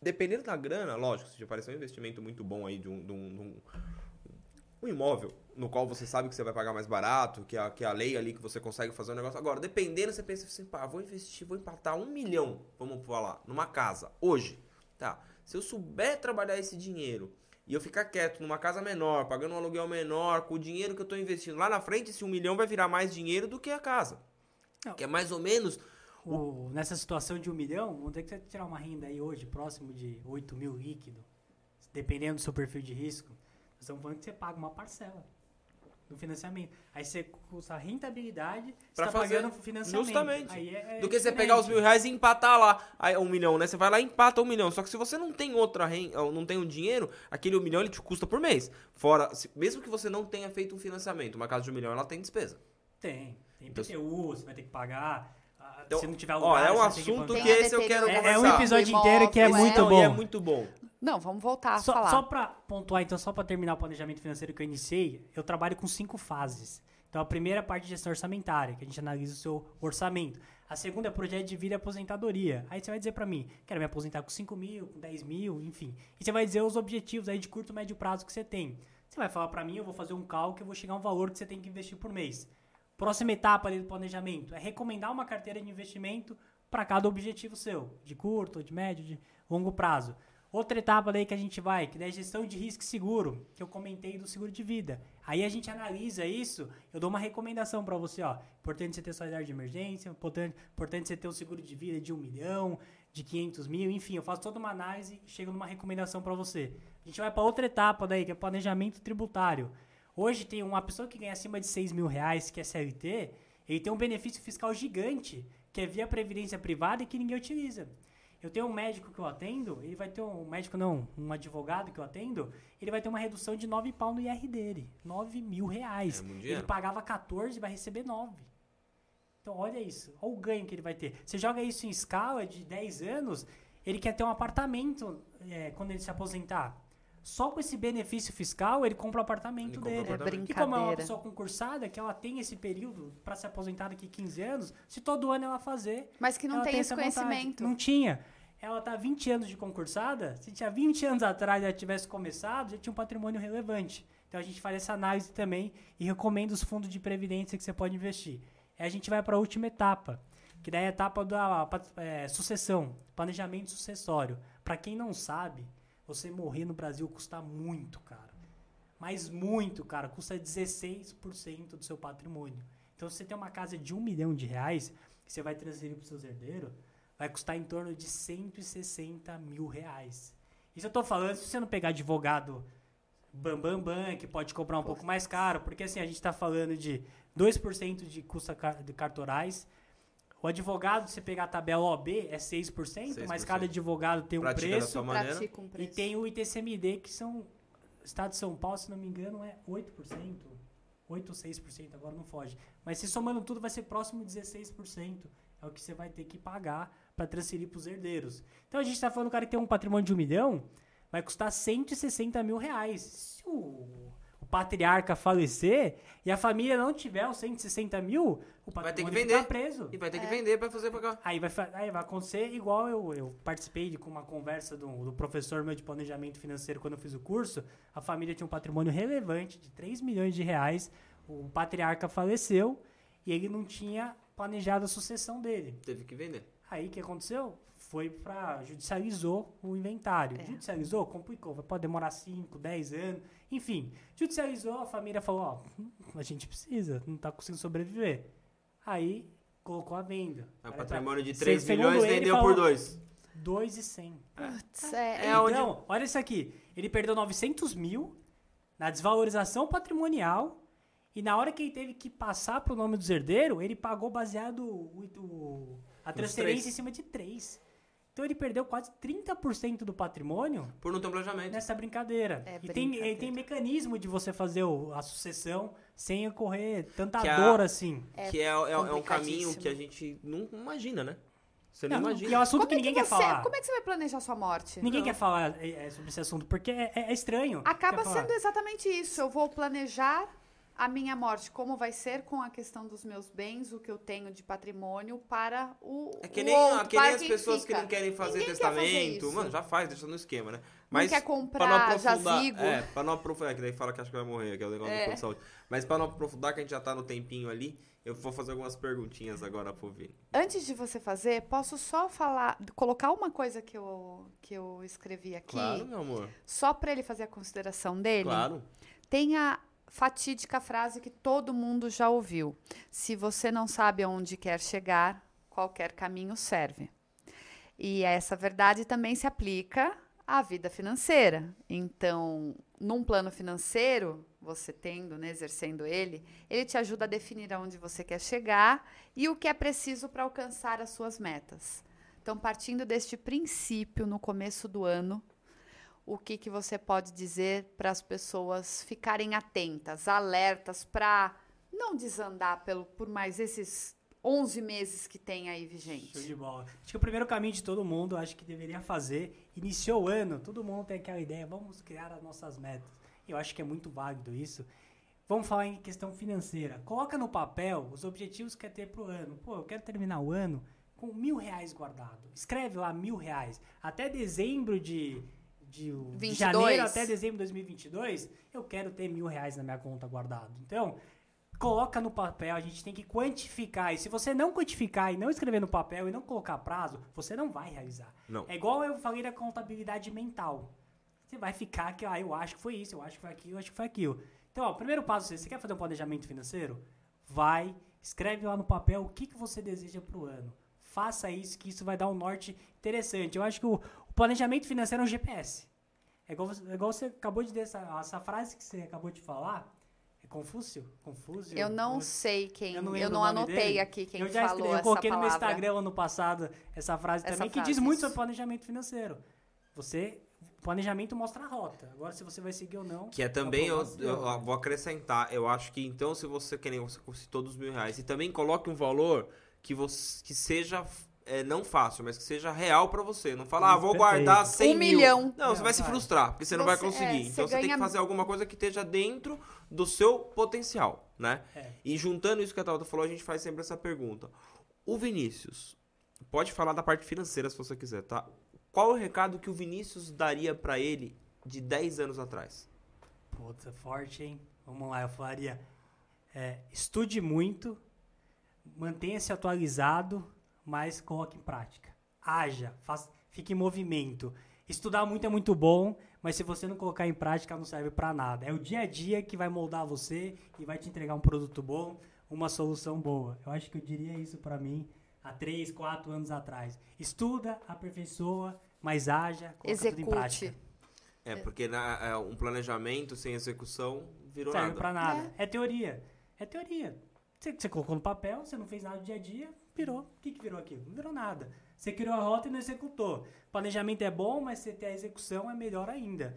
Dependendo da grana, lógico, se te parecer um investimento muito bom aí de um, de um- de um- um imóvel no qual você sabe que você vai pagar mais barato, que a, que a lei ali que você consegue fazer um negócio. Agora, dependendo, você pensa assim, pá, vou investir, vou empatar um milhão, vamos falar, numa casa, hoje. Tá, se eu souber trabalhar esse dinheiro e eu ficar quieto numa casa menor, pagando um aluguel menor, com o dinheiro que eu tô investindo, lá na frente esse um milhão vai virar mais dinheiro do que a casa. Não. Que é mais ou menos O- nessa situação de um milhão, vamos ter que você tirar uma renda aí hoje próximo de 8 mil líquido, dependendo do seu perfil de risco, nós estamos falando que você paga uma parcela do financiamento. Aí você custa a rentabilidade, você Pra está fazer pagando o financiamento. justamente. Aí é- é do que você pegar os mil reais e empatar lá aí, um milhão, né? Você vai lá e empata um milhão. Só que se você não tem outra não tem um dinheiro, aquele um milhão ele te custa por mês. Fora, se- mesmo que você não tenha feito um financiamento, uma casa de um milhão ela tem despesa. Tem. Tem Então, IPTU, você vai ter que pagar. ah, Então, se não tiver ó, lugar, é um que assunto que a esse eu quero É- é um conversar. episódio inteiro que é imóvel, muito bom. é muito bom. Não, vamos voltar a Só, falar. só pra pontuar, então, só pra terminar o planejamento financeiro que eu iniciei, eu trabalho com cinco fases. Então, a primeira é a parte de gestão orçamentária, que a gente analisa o seu orçamento. A segunda é projeto de vida e aposentadoria. Aí você vai dizer pra mim, quero me aposentar com 5 mil, com 10 mil, enfim. E você vai dizer os objetivos aí de curto, médio prazo que você tem. Você vai falar pra mim, eu vou fazer um cálculo, eu vou chegar a um valor que você tem que investir por mês. Próxima etapa ali do planejamento é recomendar uma carteira de investimento para cada objetivo seu, de curto, de médio, de longo prazo. Outra etapa daí que a gente vai, que é a gestão de risco seguro, que eu comentei do seguro de vida. Aí a gente analisa isso, eu dou uma recomendação para você, ó. Importante você ter reserva de emergência, importante, importante você ter um seguro de vida de um milhão, de 500 mil, enfim, eu faço toda uma análise e chego numa recomendação para você. A gente vai para outra etapa daí, que é planejamento tributário. Hoje tem uma pessoa que ganha acima de 6 mil reais, que é CLT, ele tem um benefício fiscal gigante, que é via previdência privada e que ninguém utiliza. Eu tenho um médico que eu atendo, ele vai ter um, um médico não, um advogado que eu atendo, ele vai ter uma redução de 9 pau no IR dele. 9 mil reais. É ele pagava 14 vai receber 9. Então olha isso, olha o ganho que ele vai ter. Você joga isso em escala de 10 anos, ele quer ter um apartamento é, quando ele se aposentar. Só com esse benefício fiscal, ele compra o apartamento Ele compra o dele. É apartamento. E como é uma pessoa concursada, que ela tem esse período para se aposentar daqui 15 anos, se todo ano ela fazer, Mas que não ela tem esse essa vontade. conhecimento. Não tinha. Ela tá 20 anos de concursada, se tinha 20 anos atrás ela tivesse começado, já tinha um patrimônio relevante. Então a gente faz essa análise também e recomenda os fundos de previdência que você pode investir. Aí a gente vai para a última etapa, que daí é a etapa da é, sucessão, planejamento sucessório. Para quem não sabe, você morrer no Brasil custa muito, cara. Mas muito, cara. Custa 16% do seu patrimônio. Então, se você tem uma casa de um milhão de reais, que você vai transferir para os seus herdeiros, vai custar em torno de 160 mil reais. Isso eu tô falando se você não pegar advogado bam, bam, bam, que pode cobrar um pouco mais caro, porque assim, a gente está falando de 2% de custa car- de cartorais. O advogado, se você pegar a tabela OB, é 6%, mas 6%. cada advogado tem um Pratica preço. um E preço. tem o ITCMD, que são. Estado de São Paulo, se não me engano, é 8%. 8 ou 6%, agora não foge. Mas se somando tudo, vai ser próximo de 16%. É o que você vai ter que pagar para transferir para os herdeiros. Então a gente está falando do cara que tem um patrimônio de um milhão, vai custar 160 mil reais. Se o, o patriarca falecer e a família não tiver os 160 mil, o Vai ter que patrimônio vender. preso. E vai ter que É. vender pra fazer pagar. Aí vai, aí vai acontecer igual eu, eu participei de com uma conversa do, do professor meu de planejamento financeiro quando eu fiz o curso. A família tinha um patrimônio relevante de 3 milhões de reais. O patriarca faleceu e ele não tinha planejado a sucessão dele. Teve que vender. Aí o que aconteceu? Foi pra. judicializou o inventário. É. Judicializou, complicou. Pode demorar 5, 10 anos. Enfim, judicializou, a família falou: ó, a gente precisa, não tá conseguindo sobreviver. Aí colocou a venda. É um Era pra- patrimônio de Se- 3 segundo milhões, ele, vendeu falou- por 2. 2,100. Putz, é, É onde- Então, olha isso aqui. Ele perdeu 900 mil na desvalorização patrimonial e na hora que ele teve que passar pro nome dos herdeiros, ele pagou baseado o, o- a transferência em cima de 3. Então ele perdeu quase 30% do patrimônio Por não ter um planejamento. nessa brincadeira. É e tem, brincadeira. e tem mecanismo de você fazer o- a sucessão sem ocorrer tanta Que a- dor assim. É que é, é, é um caminho que a gente não imagina, né? Você não, Não, imagina. E é um assunto Como que é ninguém que quer você, falar. Como é que você vai planejar sua morte? Ninguém Não. quer falar é, é, sobre esse assunto, porque é, é estranho. Acaba Quer sendo exatamente isso. Eu vou planejar a minha morte, como vai ser com a questão dos meus bens, o que eu tenho de patrimônio para o. É que o nem, outro, é que nem as pessoas fica. que não querem fazer Ninguém quer fazer testamento. Mano, já faz, deixa no esquema, né? Não quer pra comprar jazigo. É, pra não aprofundar, que daí fala que acho que vai morrer, que é o negócio É. do plano de saúde. Mas pra não aprofundar, que a gente já tá no tempinho ali, eu vou fazer algumas perguntinhas agora pro Vini. Antes de você fazer, posso só falar, colocar uma coisa que eu, que eu escrevi aqui, Claro, meu amor. só para ele fazer a consideração dele. Claro. Tem a fatídica frase que todo mundo já ouviu: se você não sabe aonde quer chegar, qualquer caminho serve. E essa verdade também se aplica à vida financeira. Então, num plano financeiro, você tendo, né, exercendo ele, ele te ajuda a definir aonde você quer chegar e o que é preciso para alcançar as suas metas. Então, partindo deste princípio no começo do ano, o que, que você pode dizer para as pessoas ficarem atentas, alertas, para não desandar pelo, por mais esses 11 meses que tem aí Show vigente? de bola. Acho que o primeiro caminho de todo mundo, acho que deveria fazer, iniciou o ano, todo mundo tem aquela ideia, vamos criar as nossas metas. Eu acho que é muito válido isso. Vamos falar em questão financeira. Coloca no papel os objetivos que quer ter pro ano. Pô, eu quero terminar o ano com mil reais guardado. Escreve lá mil reais. Até dezembro de, de, de 22. janeiro até dezembro de 2022, eu quero ter mil reais na minha conta guardado. Então, coloca no papel, a gente tem que quantificar. E se você não quantificar e não escrever no papel e não colocar prazo, você não vai realizar. Não. É igual eu falei da contabilidade mental. Você vai ficar que, ah, eu acho que foi isso, eu acho que foi aquilo, eu acho que foi aquilo. Então, ó, primeiro passo, você quer fazer um planejamento financeiro? Vai, escreve lá no papel o que, que você deseja pro ano. Faça isso, que isso vai dar um norte interessante. Eu acho que o, o planejamento financeiro é um GPS. É igual, você- é igual você acabou de dizer, essa, essa frase que você acabou de falar. É Confúcio? Confúcio? Eu não sei quem, Eu eu não não, lembro o nome anotei dele. aqui quem eu já falou escrevi, eu coloquei no meu palavra. Instagram ano passado essa frase Essa também, que frase, diz muito isso. sobre planejamento financeiro. Você, o planejamento mostra a rota. Agora, se você vai seguir ou não. Que é também, a eu, eu- é eu vou acrescentar, eu acho que então, se você quer você citou dos mil reais, e também coloque um valor que, você, que seja é, não fácil, mas que seja real pra você. Não fala, ah, vou guardar 100 Um mil. milhão. Não, você Não, vai se frustrar, porque você, não vai Você- conseguir. é, então você você tem que ganha- fazer alguma coisa que esteja dentro do seu potencial, né? É. E juntando isso que a Tauta falou, a gente faz sempre essa pergunta. O Vinícius, pode falar da parte financeira se você quiser, tá? Qual é o recado que o Vinícius daria pra ele de 10 anos atrás? Puta, forte, hein? Vamos lá, eu falaria. é, estude muito, mantenha-se atualizado, mas coloque em prática. Haja, faça, fique em movimento. Estudar muito é muito bom, mas se você não colocar em prática, não serve pra nada. É o dia a dia que vai moldar você e vai te entregar um produto bom, uma solução boa. Eu acho que eu diria isso pra mim há 3, 4 anos atrás. Estuda, aperfeiçoa, mas haja, coloca tudo em Execute. prática. É, porque na- é, um planejamento sem execução virou serve nada. pra nada. É. teoria. É teoria. Você, você colocou no papel, você não fez nada no dia a dia, virou. O que, que virou aquilo? Não virou nada. Você criou a rota e não executou. Planejamento é bom, mas você ter a execução é melhor ainda.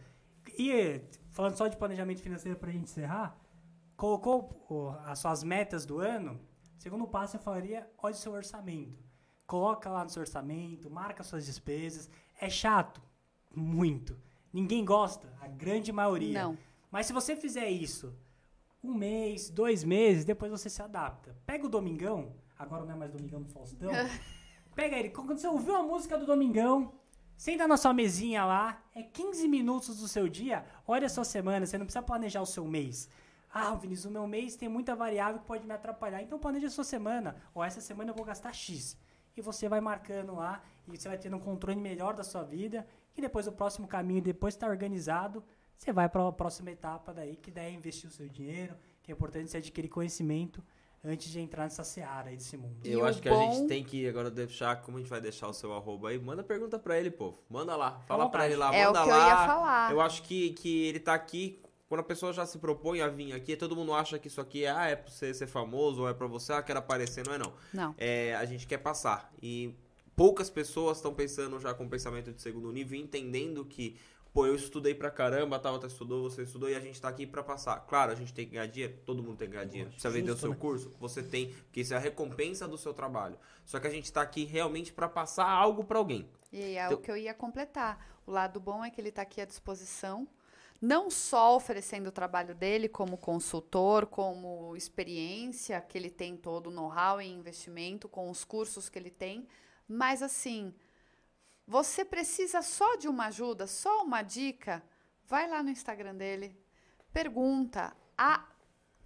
E falando só de planejamento financeiro pra gente encerrar, colocou o- as suas metas do ano, segundo passo eu falaria, olhe seu orçamento. Coloca lá no seu orçamento, marca suas despesas. É chato? Muito. Ninguém gosta, a grande maioria. Não. Mas se você fizer isso um mês, dois meses, depois você se adapta. Pega o Domingão, agora não é mais Domingão do Faustão. pega ele, quando você ouviu a música do Domingão, senta na sua mesinha lá, é 15 minutos do seu dia, olha a sua semana, você não precisa planejar o seu mês. Ah, Vinícius, o meu mês tem muita variável que pode me atrapalhar, então planeja a sua semana. Ou essa semana eu vou gastar X. E você vai marcando lá, e você vai tendo um controle melhor da sua vida, e depois o próximo caminho, depois está organizado, você vai para a próxima etapa daí, que daí é investir o seu dinheiro, que é importante você adquirir conhecimento antes de entrar nessa seara aí desse mundo. E Eu o acho que a bom- gente tem que agora deixar, como a gente vai deixar o seu arroba aí, manda pergunta pra ele, povo. Manda lá, fala pra vontade. ele lá, É o manda que eu lá. ia falar. Eu acho que, que ele tá aqui, quando a pessoa já se propõe a vir aqui, todo mundo acha que isso aqui é, ah, é pra você ser famoso, ou é pra você, ah, quero aparecer, não é não. Não. É, a gente quer passar. E poucas pessoas estão pensando já com pensamento de segundo nível, entendendo que, pô, eu estudei pra caramba, a Tabata estudou, você estudou, e a gente tá aqui pra passar. Claro, a gente tem que ganhar dinheiro, todo mundo tem que ganhar dinheiro. Precisa vender o seu né? curso, você tem, porque isso é a recompensa do seu trabalho. Só que a gente tá aqui realmente pra passar algo pra alguém. E é Então- o que eu ia completar. O lado bom é que ele está aqui à disposição, não só oferecendo o trabalho dele como consultor, como experiência que ele tem todo o know-how em investimento, com os cursos que ele tem, mas assim, você precisa só de uma ajuda, só uma dica, vai lá no Instagram dele, pergunta, a,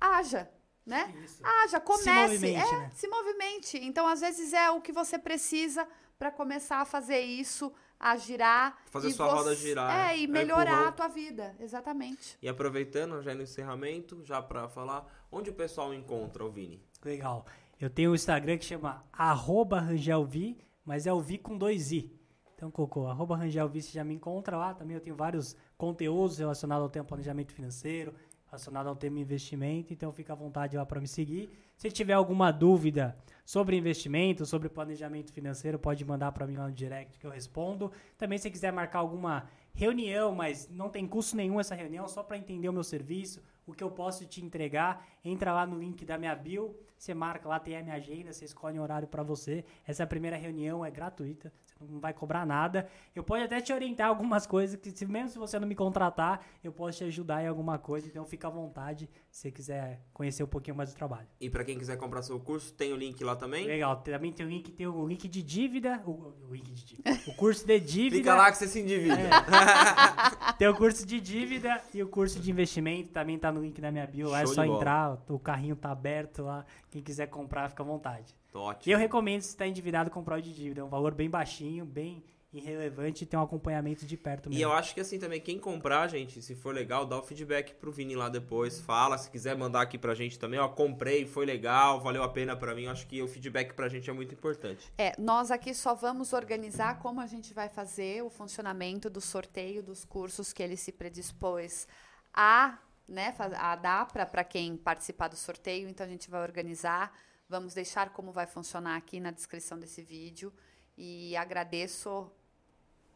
haja, né? Isso. Haja, comece. movimente, é, né? se movimente. Então, às vezes, é o que você precisa para começar a fazer isso, a girar. Fazer e sua roda girar, É, é e o melhorar empurrão. a tua vida. Exatamente. E aproveitando, já no encerramento, já pra falar, onde o pessoal encontra o Vini? Legal. Eu tenho um Instagram que chama arroba rangelvi, mas é o Vi com dois I. Então, colocou arroba rangelvi, você já me encontra lá. Também eu tenho vários conteúdos relacionados ao tema planejamento financeiro, relacionado ao tema investimento. Então, fica à vontade lá para me seguir. Se tiver alguma dúvida sobre investimento, sobre planejamento financeiro, pode mandar para mim lá no direct que eu respondo. Também, se quiser marcar alguma reunião, mas não tem custo nenhum essa reunião, só para entender o meu serviço, o que eu posso te entregar, entra lá no link da minha bio, você marca lá, tem a minha agenda, você escolhe um horário para você. Essa primeira reunião é gratuita, não vai cobrar nada. Eu posso até te orientar algumas coisas que, se- mesmo se você não me contratar, eu posso te ajudar em alguma coisa. Então, fica à vontade se você quiser conhecer um pouquinho mais do trabalho. E pra quem quiser comprar seu curso, tem o link lá também? Legal, também tem o link, tem o link de dívida, o, o link de dívida, o curso de dívida. Clica lá que você se endivida. Tem o curso de dívida e o curso de investimento, também tá no link da minha bio. Lá é Show só de bola. entrar, o carrinho tá aberto lá. Quem quiser comprar, fica à vontade. Tô E ótimo. eu recomendo, se está endividado, comprar o de dívida. É um valor bem baixinho, bem irrelevante e tem um acompanhamento de perto E mesmo. eu acho que assim também, quem comprar, gente, se for legal, dá o feedback pro Vini lá depois. Fala, se quiser mandar aqui pra gente também, ó, comprei, foi legal, valeu a pena pra mim. Eu acho que o feedback pra gente é muito importante. É, nós aqui só vamos organizar como a gente vai fazer o funcionamento do sorteio dos cursos que ele se predispôs a, né, a dar para quem participar do sorteio. Então a gente vai organizar, vamos deixar como vai funcionar aqui na descrição desse vídeo. E agradeço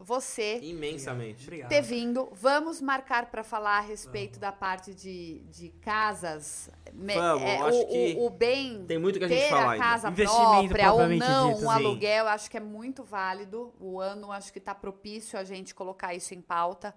você Imensamente. Obrigado. ter vindo. Vamos marcar para falar a respeito da parte de, de casas. Vamos, é, acho o, que o, o bem Tem muito que a gente ter falar a ainda. casa Investimento própria ou não, dito, um sim. aluguel, eu acho que é muito válido. O ano acho que está propício a gente colocar isso em pauta.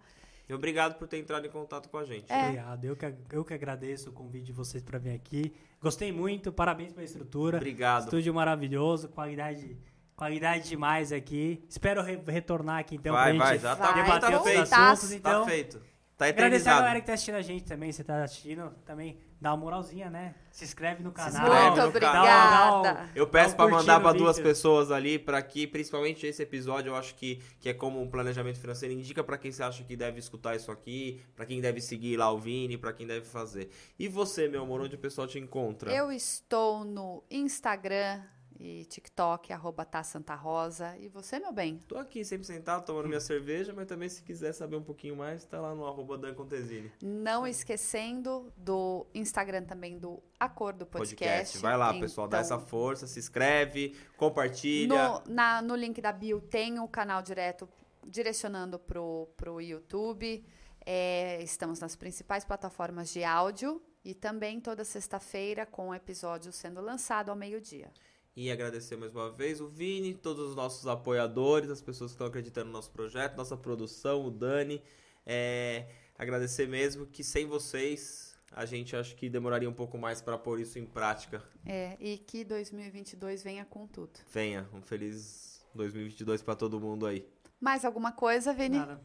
E obrigado por ter entrado em contato com a gente. É. Obrigado. Eu que, eu que agradeço o convite de vocês para vir aqui. Gostei muito, parabéns pela estrutura. Obrigado. Estúdio maravilhoso, qualidade, qualidade demais aqui. Espero re- retornar aqui então vai, pra vai, gente já tá, Vai, tá debater outros feito. voltar. assuntos. Então, Tá feito. Tá agradecer a galera que tá assistindo a gente também. Você tá assistindo, também dá uma moralzinha, né? Se inscreve no canal. inscreve muito no obrigada. canal. Dá Eu peço um pra mandar no duas vídeo. pessoas ali, pra que, principalmente esse episódio, eu acho que, que é como um planejamento financeiro. Indica pra quem você acha que deve escutar isso aqui, pra quem deve seguir lá o Vini, pra quem deve fazer. E você, meu amor, onde o pessoal te encontra? Eu estou no Instagram, e TikTok, arroba tá Santa Rosa. E você, meu bem? Tô aqui sempre sentado, tomando minha cerveja, mas também se quiser saber um pouquinho mais, tá lá no arroba Dan Contesini. Não esquecendo do Instagram também do Acordo Podcast. Podcast. Vai lá, pessoal, dá essa Então, força, se inscreve, compartilha. No, na- no link da bio tem o canal direto direcionando pro, pro YouTube. É, estamos nas principais plataformas de áudio e também toda sexta-feira com o episódio sendo lançado ao meio-dia. E agradecer mais uma vez o Vini, todos os nossos apoiadores, as pessoas que estão acreditando no nosso projeto, nossa produção, o Dani. É, agradecer mesmo que sem vocês a gente acho que demoraria um pouco mais para pôr isso em prática. É, e que 2022 venha com tudo. Venha, um feliz 2022 para todo mundo aí. Mais alguma coisa, Vini? Nada.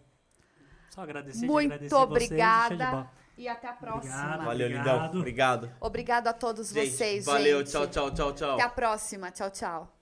Só agradecer, de Muito agradecer vocês, obrigada. bola. E até a próxima. Obrigado. Valeu, Obrigado. lindão. Obrigado. Obrigado a todos Gente, vocês, valeu, gente. tchau, tchau, tchau, tchau. Até a próxima. Tchau, tchau.